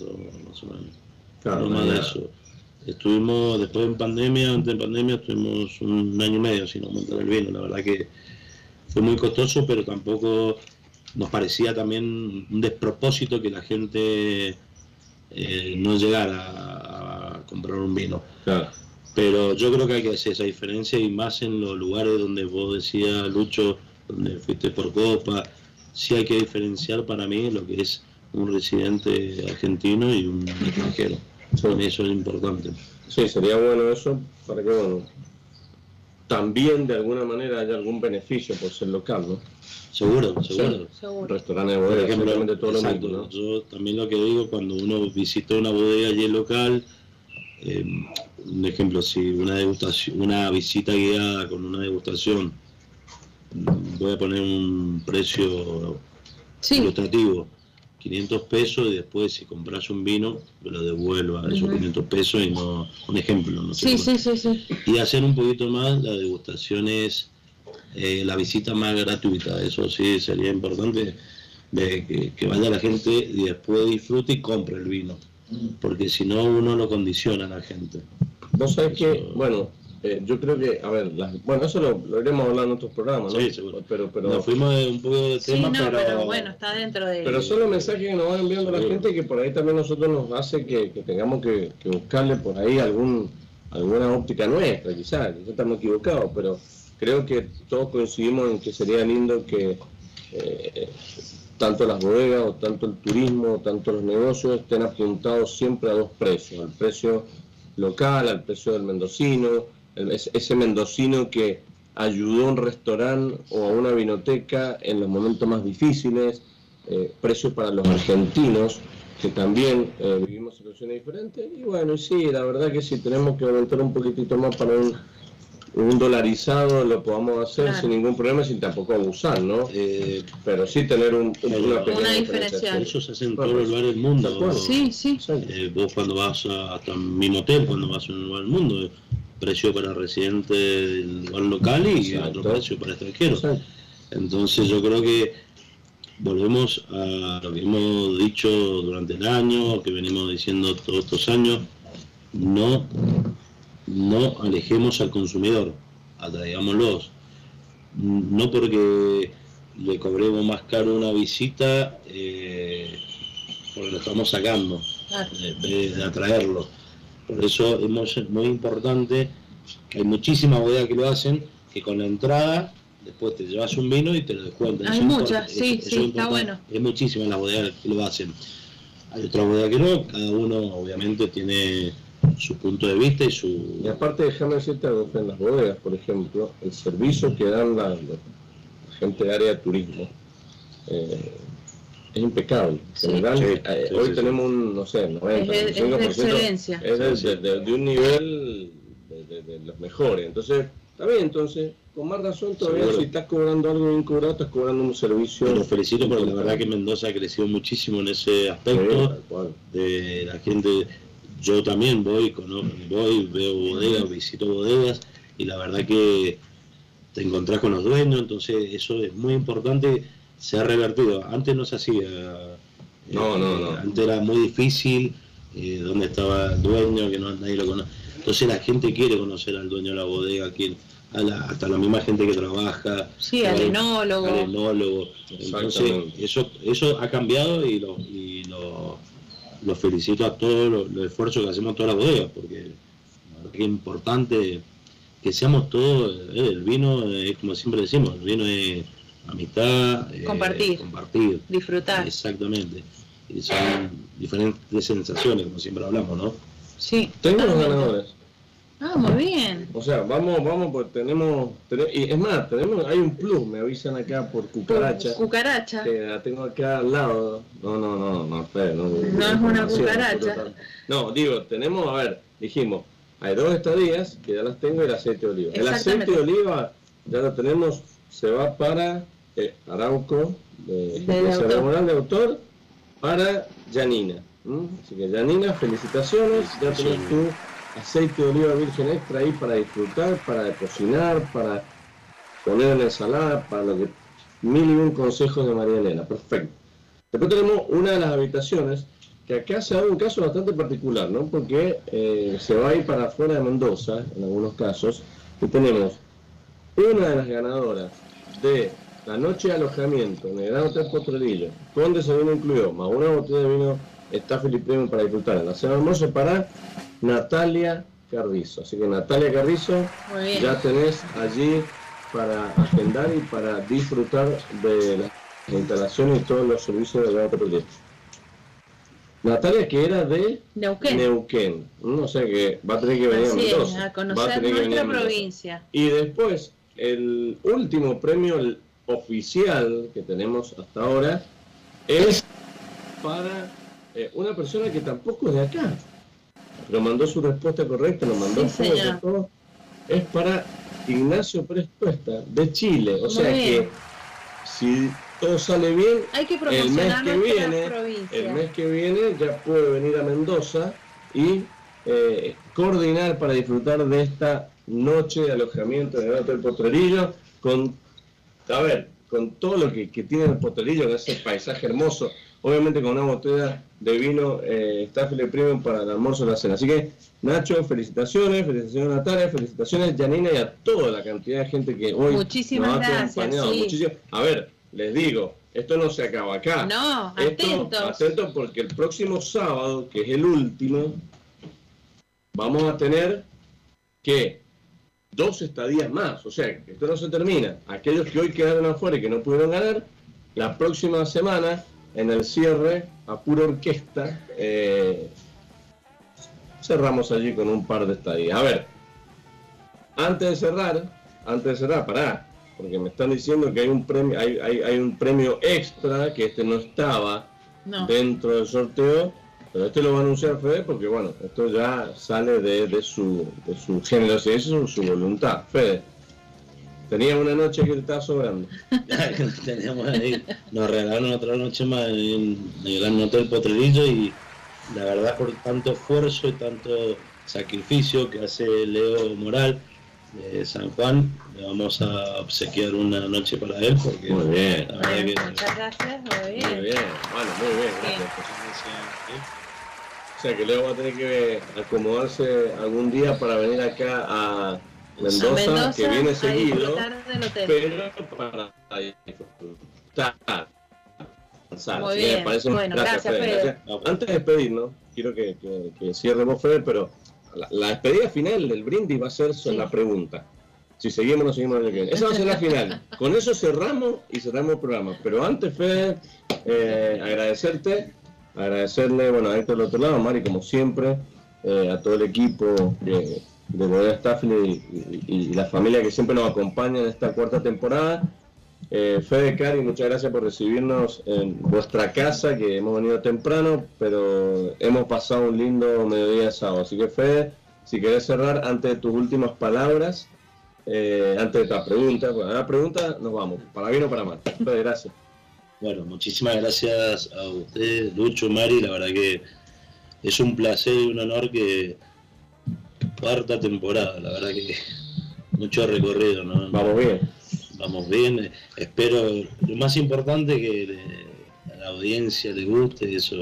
más o menos. Claro, no más de eso. Estuvimos, después en pandemia, antes de pandemia, estuvimos un año y medio sin aumentar el vino. La verdad que fue muy costoso, pero tampoco nos parecía también un despropósito que la gente eh, no llegar a, comprar un vino. Pero yo creo que hay que hacer esa diferencia y más en los lugares donde vos decías, Lucho, donde fuiste por Copa, sí hay que diferenciar para mí lo que es un residente argentino y un extranjero. Eso es importante. Sí, sería bueno eso para que, bueno, también de alguna manera haya algún beneficio por ser local, ¿no? Seguro, seguro. seguro. Restaurante de bodega, ejemplo, todo lo mismo, Yo también lo que digo, cuando uno visita una bodega allí local, eh, un ejemplo, si una degustación, una visita guiada con una degustación, voy a poner un precio ilustrativo 500 pesos y después si compras un vino, lo devuelva a esos 500 pesos y no, un ejemplo, no sé. Sí, sí, sí, Y hacer un poquito más, la degustación es eh, la visita más gratuita, eso sí sería importante, de que, vaya la gente y después disfrute y compre el vino, porque si no uno lo condiciona a la gente. Vos sabés que, bueno, eh, yo creo que, a ver, bueno, eso lo, iremos a hablar en otros programas, ¿no? Sí, seguro. Pero, pero, Nos fuimos de un poco de tema, sí, no, pero... bueno, está dentro de... Pero son los mensajes que nos van enviando la gente que por ahí también nosotros nos hace que, tengamos que, buscarle por ahí algún alguna óptica nuestra, quizás, quizás estamos equivocados, pero creo que todos coincidimos en que sería lindo que eh, tanto las bodegas o tanto el turismo o tanto los negocios estén apuntados siempre a dos precios, al precio local, al precio del mendocino, ese mendocino que ayudó a un restaurante o a una vinoteca en los momentos más difíciles, eh, precios para los argentinos, que también eh, vivimos situaciones diferentes. Y bueno, sí, la verdad que si tenemos que aumentar un poquitito más para un, dolarizado, lo podamos hacer sin ningún problema, sin tampoco abusar, ¿no? Eh, pero sí tener un, una pequeña diferencia. Eso se hace en todo el lugar del mundo. Sí, sí. vos cuando vas a, hasta mi hotel, cuando vas a un lugar del mundo, precio para residentes del lugar local y otro precio para extranjeros. Entonces yo creo que volvemos a lo que hemos dicho durante el año, que venimos diciendo todos estos años, no, no alejemos al consumidor, atraigámoslos. No porque le cobremos más caro una visita, eh, porque lo estamos sacando, de atraerlo por eso es muy importante, hay muchísimas bodegas que lo hacen, que con la entrada después te llevas un vino y te lo descuentan. Hay muchas, sí, sí, está bueno. Hay muchísimas las bodegas que lo hacen. Hay otras bodegas que no, cada uno obviamente tiene su punto de vista y su... Y aparte déjame decirte algo, en las bodegas, por ejemplo, el servicio que dan la, gente de área de turismo, eh, es impecable. Eh, hoy tenemos un, no sé, 90, es, de, excelencia. Es de, un nivel de, los mejores. Entonces, está bien, entonces, con más razón todavía si estás cobrando algo bien cobrado, estás cobrando un servicio. Lo felicito porque la verdad que Mendoza ha crecido muchísimo en ese aspecto. de la gente, yo también voy, voy, veo bodegas, visito bodegas y la verdad que te encontrás con los dueños, entonces eso es muy importante se ha revertido. Antes no se hacía. No, no, eh, no. Antes era muy difícil, eh, donde estaba el dueño, que no, nadie lo conoce. Entonces la gente quiere conocer al dueño de la bodega, quiere, hasta la misma gente que trabaja. Sí, al enólogo. Al enólogo. Entonces, eso, eso ha cambiado y lo, y lo, lo felicito a todos los, esfuerzos que hacemos todas las bodegas, porque es importante que seamos todos, eh, el vino es como siempre decimos, el vino es amistad, eh, compartir, compartir, disfrutar. Exactamente. Y son diferentes sensaciones, como siempre hablamos, ¿no? Sí. Tengo los ganadores. Ah, muy bien. O sea, vamos, vamos, pues tenemos, y es más, tenemos, hay un plus, me avisan acá por cucaracha. Cucaracha. Que la tengo acá al lado. No, no, no, no, no, no, no es una cucaracha. No, digo, tenemos, a ver, dijimos, hay dos estadías que ya las tengo y el aceite de oliva. El aceite de oliva ya lo tenemos, se va para eh, Arauco, de, de, de, de autor, para Janina. Así que Janina, felicitaciones, ya tenés tu aceite de oliva virgen extra ahí para disfrutar, para cocinar, para poner en ensalada, para lo que mil y un consejos de María Elena. Perfecto. Después tenemos una de las habitaciones que acá se da un caso bastante particular, ¿no? Porque eh, se va a ir para afuera de Mendoza, en algunos casos, y tenemos una de las ganadoras de la noche de alojamiento en el Gran Hotel Potrerillo, con desayuno incluido, más una botella de vino está Felipe para disfrutar en la cena almuerzo para Natalia Carrizo. Así que Natalia Carrizo, ya tenés allí para agendar y para disfrutar de la instalación y todos los servicios del gran proyecto. Natalia que era de Neuquén. Neuquén. O sea que va a tener que venir a Mendoza. a conocer nuestra provincia. Y después, el último premio oficial que tenemos hasta ahora es para eh, una persona que tampoco es de acá pero mandó su respuesta correcta, lo mandó todo. Es para Ignacio Prespuesta, de Chile. O sea que si todo sale bien, el mes que viene, el mes que viene ya puede venir a Mendoza y eh, coordinar para disfrutar de esta noche de alojamiento en el Hotel Potrerillo con, a ver, con todo lo que, que tiene el Potrerillo, en ese paisaje hermoso, obviamente con una botella de vino eh, Staffel Premium para el almuerzo y la cena. Así que, Nacho, felicitaciones, felicitaciones a Natalia, felicitaciones Janina y a toda la cantidad de gente que hoy Muchísimas nos ha acompañado. A ver, les digo, esto no se acaba acá. No, atentos. Atentos porque el próximo sábado, que es el último, vamos a tener que dos estadías más. O sea, esto no se termina. Aquellos que hoy quedaron afuera y que no pudieron ganar, la próxima semana en el cierre, a pura orquesta, eh, cerramos allí con un par de estadías. A ver, antes de cerrar, antes de cerrar, pará, porque me están diciendo que hay un premio, hay, hay, un premio extra que este no estaba dentro del sorteo, pero este lo va a anunciar Fede porque bueno, esto ya sale de, su, de su generosidad y su, su voluntad. Fede. Tenía una noche que te estaba sobrando. nos regalaron otra noche más en, el Gran Hotel Potrerillo y la verdad por tanto esfuerzo y tanto sacrificio que hace Leo Moral de San Juan, le vamos a obsequiar una noche para él porque muy bien. muchas gracias, muy bien. Muy bien, bueno, muy bien, O sea que Leo va a tener que acomodarse algún día para venir acá a Mendoza, que viene seguido, pero para disfrutar. Muy bien. bueno, gracias, Fede. Antes de despedirnos, quiero que, que, que cierremos, Fede, pero la, despedida final del brindis va a ser sobre la pregunta. Si seguimos o no seguimos el. Esa va a ser la final. Con eso cerramos y cerramos el programa. Pero antes, Fede, eh, agradecerte, agradecerle, bueno, a Héctor del otro lado, Mari, como siempre, eh, a todo el equipo que de Bodega Staffel y, la familia que siempre nos acompaña en esta cuarta temporada. Eh, Fede Cari, muchas gracias por recibirnos en vuestra casa, que hemos venido temprano, pero hemos pasado un lindo mediodía de sábado. Así que Fede, si querés cerrar antes de tus últimas palabras, eh, antes de tu pregunta, bueno, la pregunta nos vamos, para bien o para mal. Fede, gracias. Bueno, muchísimas gracias a usted, Lucho, Mari, la verdad que es un placer y un honor que cuarta temporada, la verdad que mucho recorrido, ¿no? Vamos bien. Vamos bien, espero, lo más importante que a la audiencia le guste eso,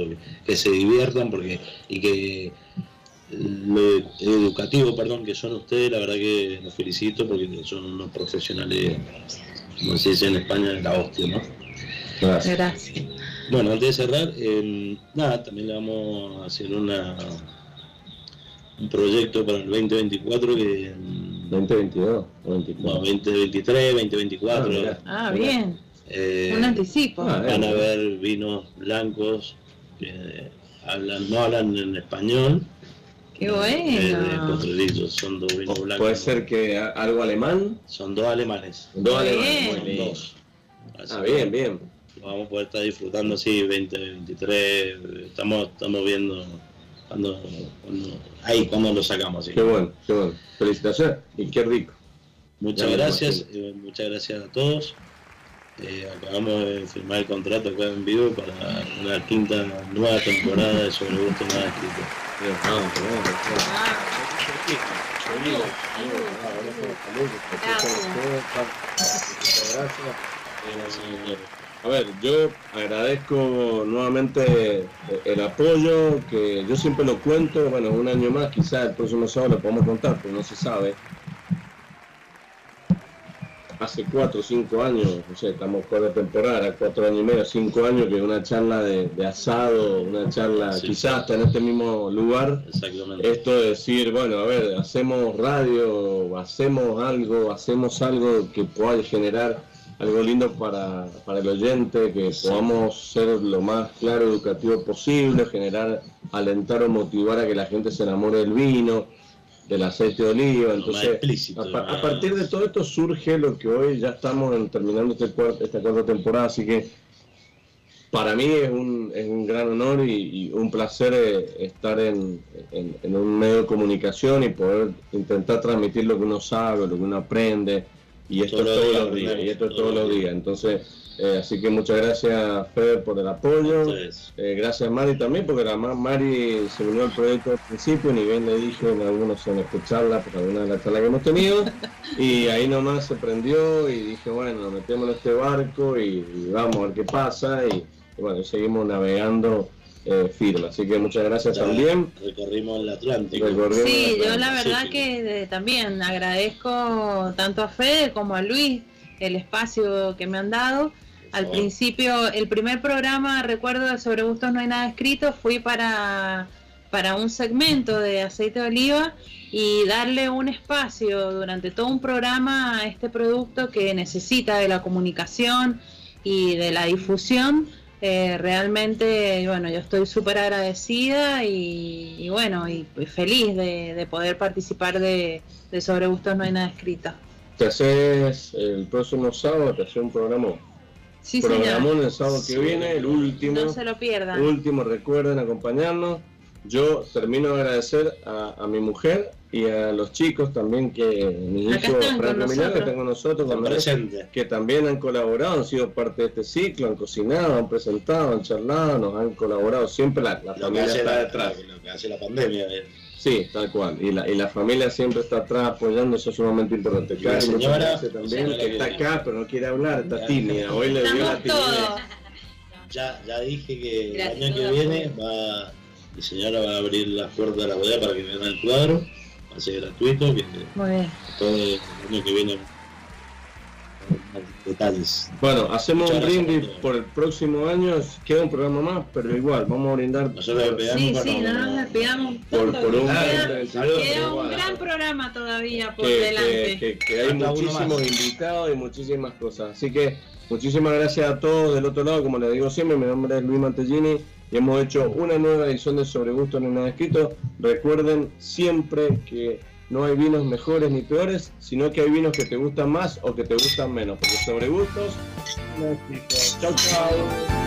que se diviertan porque y que lo educativo, perdón, que son ustedes, la verdad que los felicito porque son unos profesionales, como se dice en España, de la hostia, ¿no? Gracias. Bueno, antes de cerrar, eh, nada, también le vamos a hacer una un proyecto para el 2024 que... 2022 o 24. No, 2023, 2024. Ah, bien. Eh, un anticipo. Ah, van a haber vinos blancos que hablan, no hablan en español, Qué bueno. Eh, son dos vinos blancos. Puede ser que algo alemán. Son dos alemanes. Dos alemanes. dos. ah, bien, bien. Vamos a poder estar disfrutando así 2023. Estamos, estamos viendo cuando, ahí cuando lo sacamos. Qué bueno, qué bueno. Felicitaciones y qué rico. Muchas gracias, eh, muchas gracias a todos. Eh, acabamos de firmar el contrato acá en vivo para una quinta nueva temporada de Sobre Gusto Nada Escrito. A ver, yo agradezco nuevamente el apoyo, que yo siempre lo cuento, bueno, un año más, quizás el próximo sábado lo podemos contar, pero no se sabe. Hace cuatro o cinco años, no sé, estamos de temporada, cuatro años y medio, cinco años, que una charla de, asado, una charla quizás hasta en este mismo lugar, esto de decir, bueno, a ver, hacemos radio, hacemos algo, hacemos algo que pueda generar algo lindo para, para el oyente, que podamos ser lo más claro, educativo posible, generar, alentar o motivar a que la gente se enamore del vino del aceite de oliva. Entonces, a, partir de todo esto surge lo que hoy ya estamos terminando este esta cuarta temporada, así que para mí es un, es un gran honor y, un placer eh, estar en, en, un medio de comunicación y poder intentar transmitir lo que uno sabe, lo que uno aprende, y esto es todos los días, y esto es todos los días. Entonces, eh, así que muchas gracias, Fred, por el apoyo. Eh, gracias, Mari, también, porque además Mari se unió al proyecto al principio, ni bien le dije en algunos en escucharla, por alguna de las charlas que hemos tenido, y ahí nomás se prendió y dije, bueno, metemos en este barco y, vamos a ver qué pasa, y, bueno, seguimos navegando. Eh, firme, así que muchas gracias también. Recorrimos el Atlántico. sí, yo la verdad que también agradezco tanto a Fede como a Luis el espacio que me han dado al principio, el primer programa, recuerdo, sobre gustos no hay nada escrito, fui para, para un segmento de aceite de oliva y darle un espacio durante todo un programa a este producto que necesita de la comunicación y de la difusión. Eh, realmente, bueno, yo estoy súper agradecida y, bueno, y, feliz de, poder participar de, de Sobre Gustos No hay nada escrito. Te haces el próximo sábado, te haces un programa Sí, Programón el sábado que viene, el último. No se lo pierdan. Último, recuerden acompañarnos. Yo termino de agradecer a, mi mujer y a los chicos también que mi hijo Franco que tengo nosotros que también han colaborado, han sido parte de este ciclo, han cocinado, han presentado, han charlado, nos han colaborado, siempre la, familia está detrás. Lo que hace la pandemia. Eh. Sí, tal cual. Y la, y la familia siempre está atrás apoyando, eso es sumamente importante. la señora también, que está acá, pero no quiere hablar, está tímida. Hoy le dio la timidez. Ya, ya dije que el año que viene va, mi señora va a abrir las puertas de la bodega para que vean el cuadro. Va a ser gratuito. Que Muy bien. Todo el año que viene detalles. Bueno, hacemos un brindis por el próximo año, queda un programa más, pero igual, vamos a brindar. Nosotros sí, sí, no nos despidamos por, por un, queda, un gran programa todavía por delante. Que, hay muchísimos invitados y muchísimas cosas. Así que muchísimas gracias a todos del otro lado, como les digo siempre, mi nombre es Luis Mantellini y hemos hecho una nueva edición de Sobre Gusto en Nada Escrito. Recuerden siempre que no hay vinos mejores ni peores, sino que hay vinos que te gustan más o que te gustan menos, porque sobre gustos, no Chau, chau.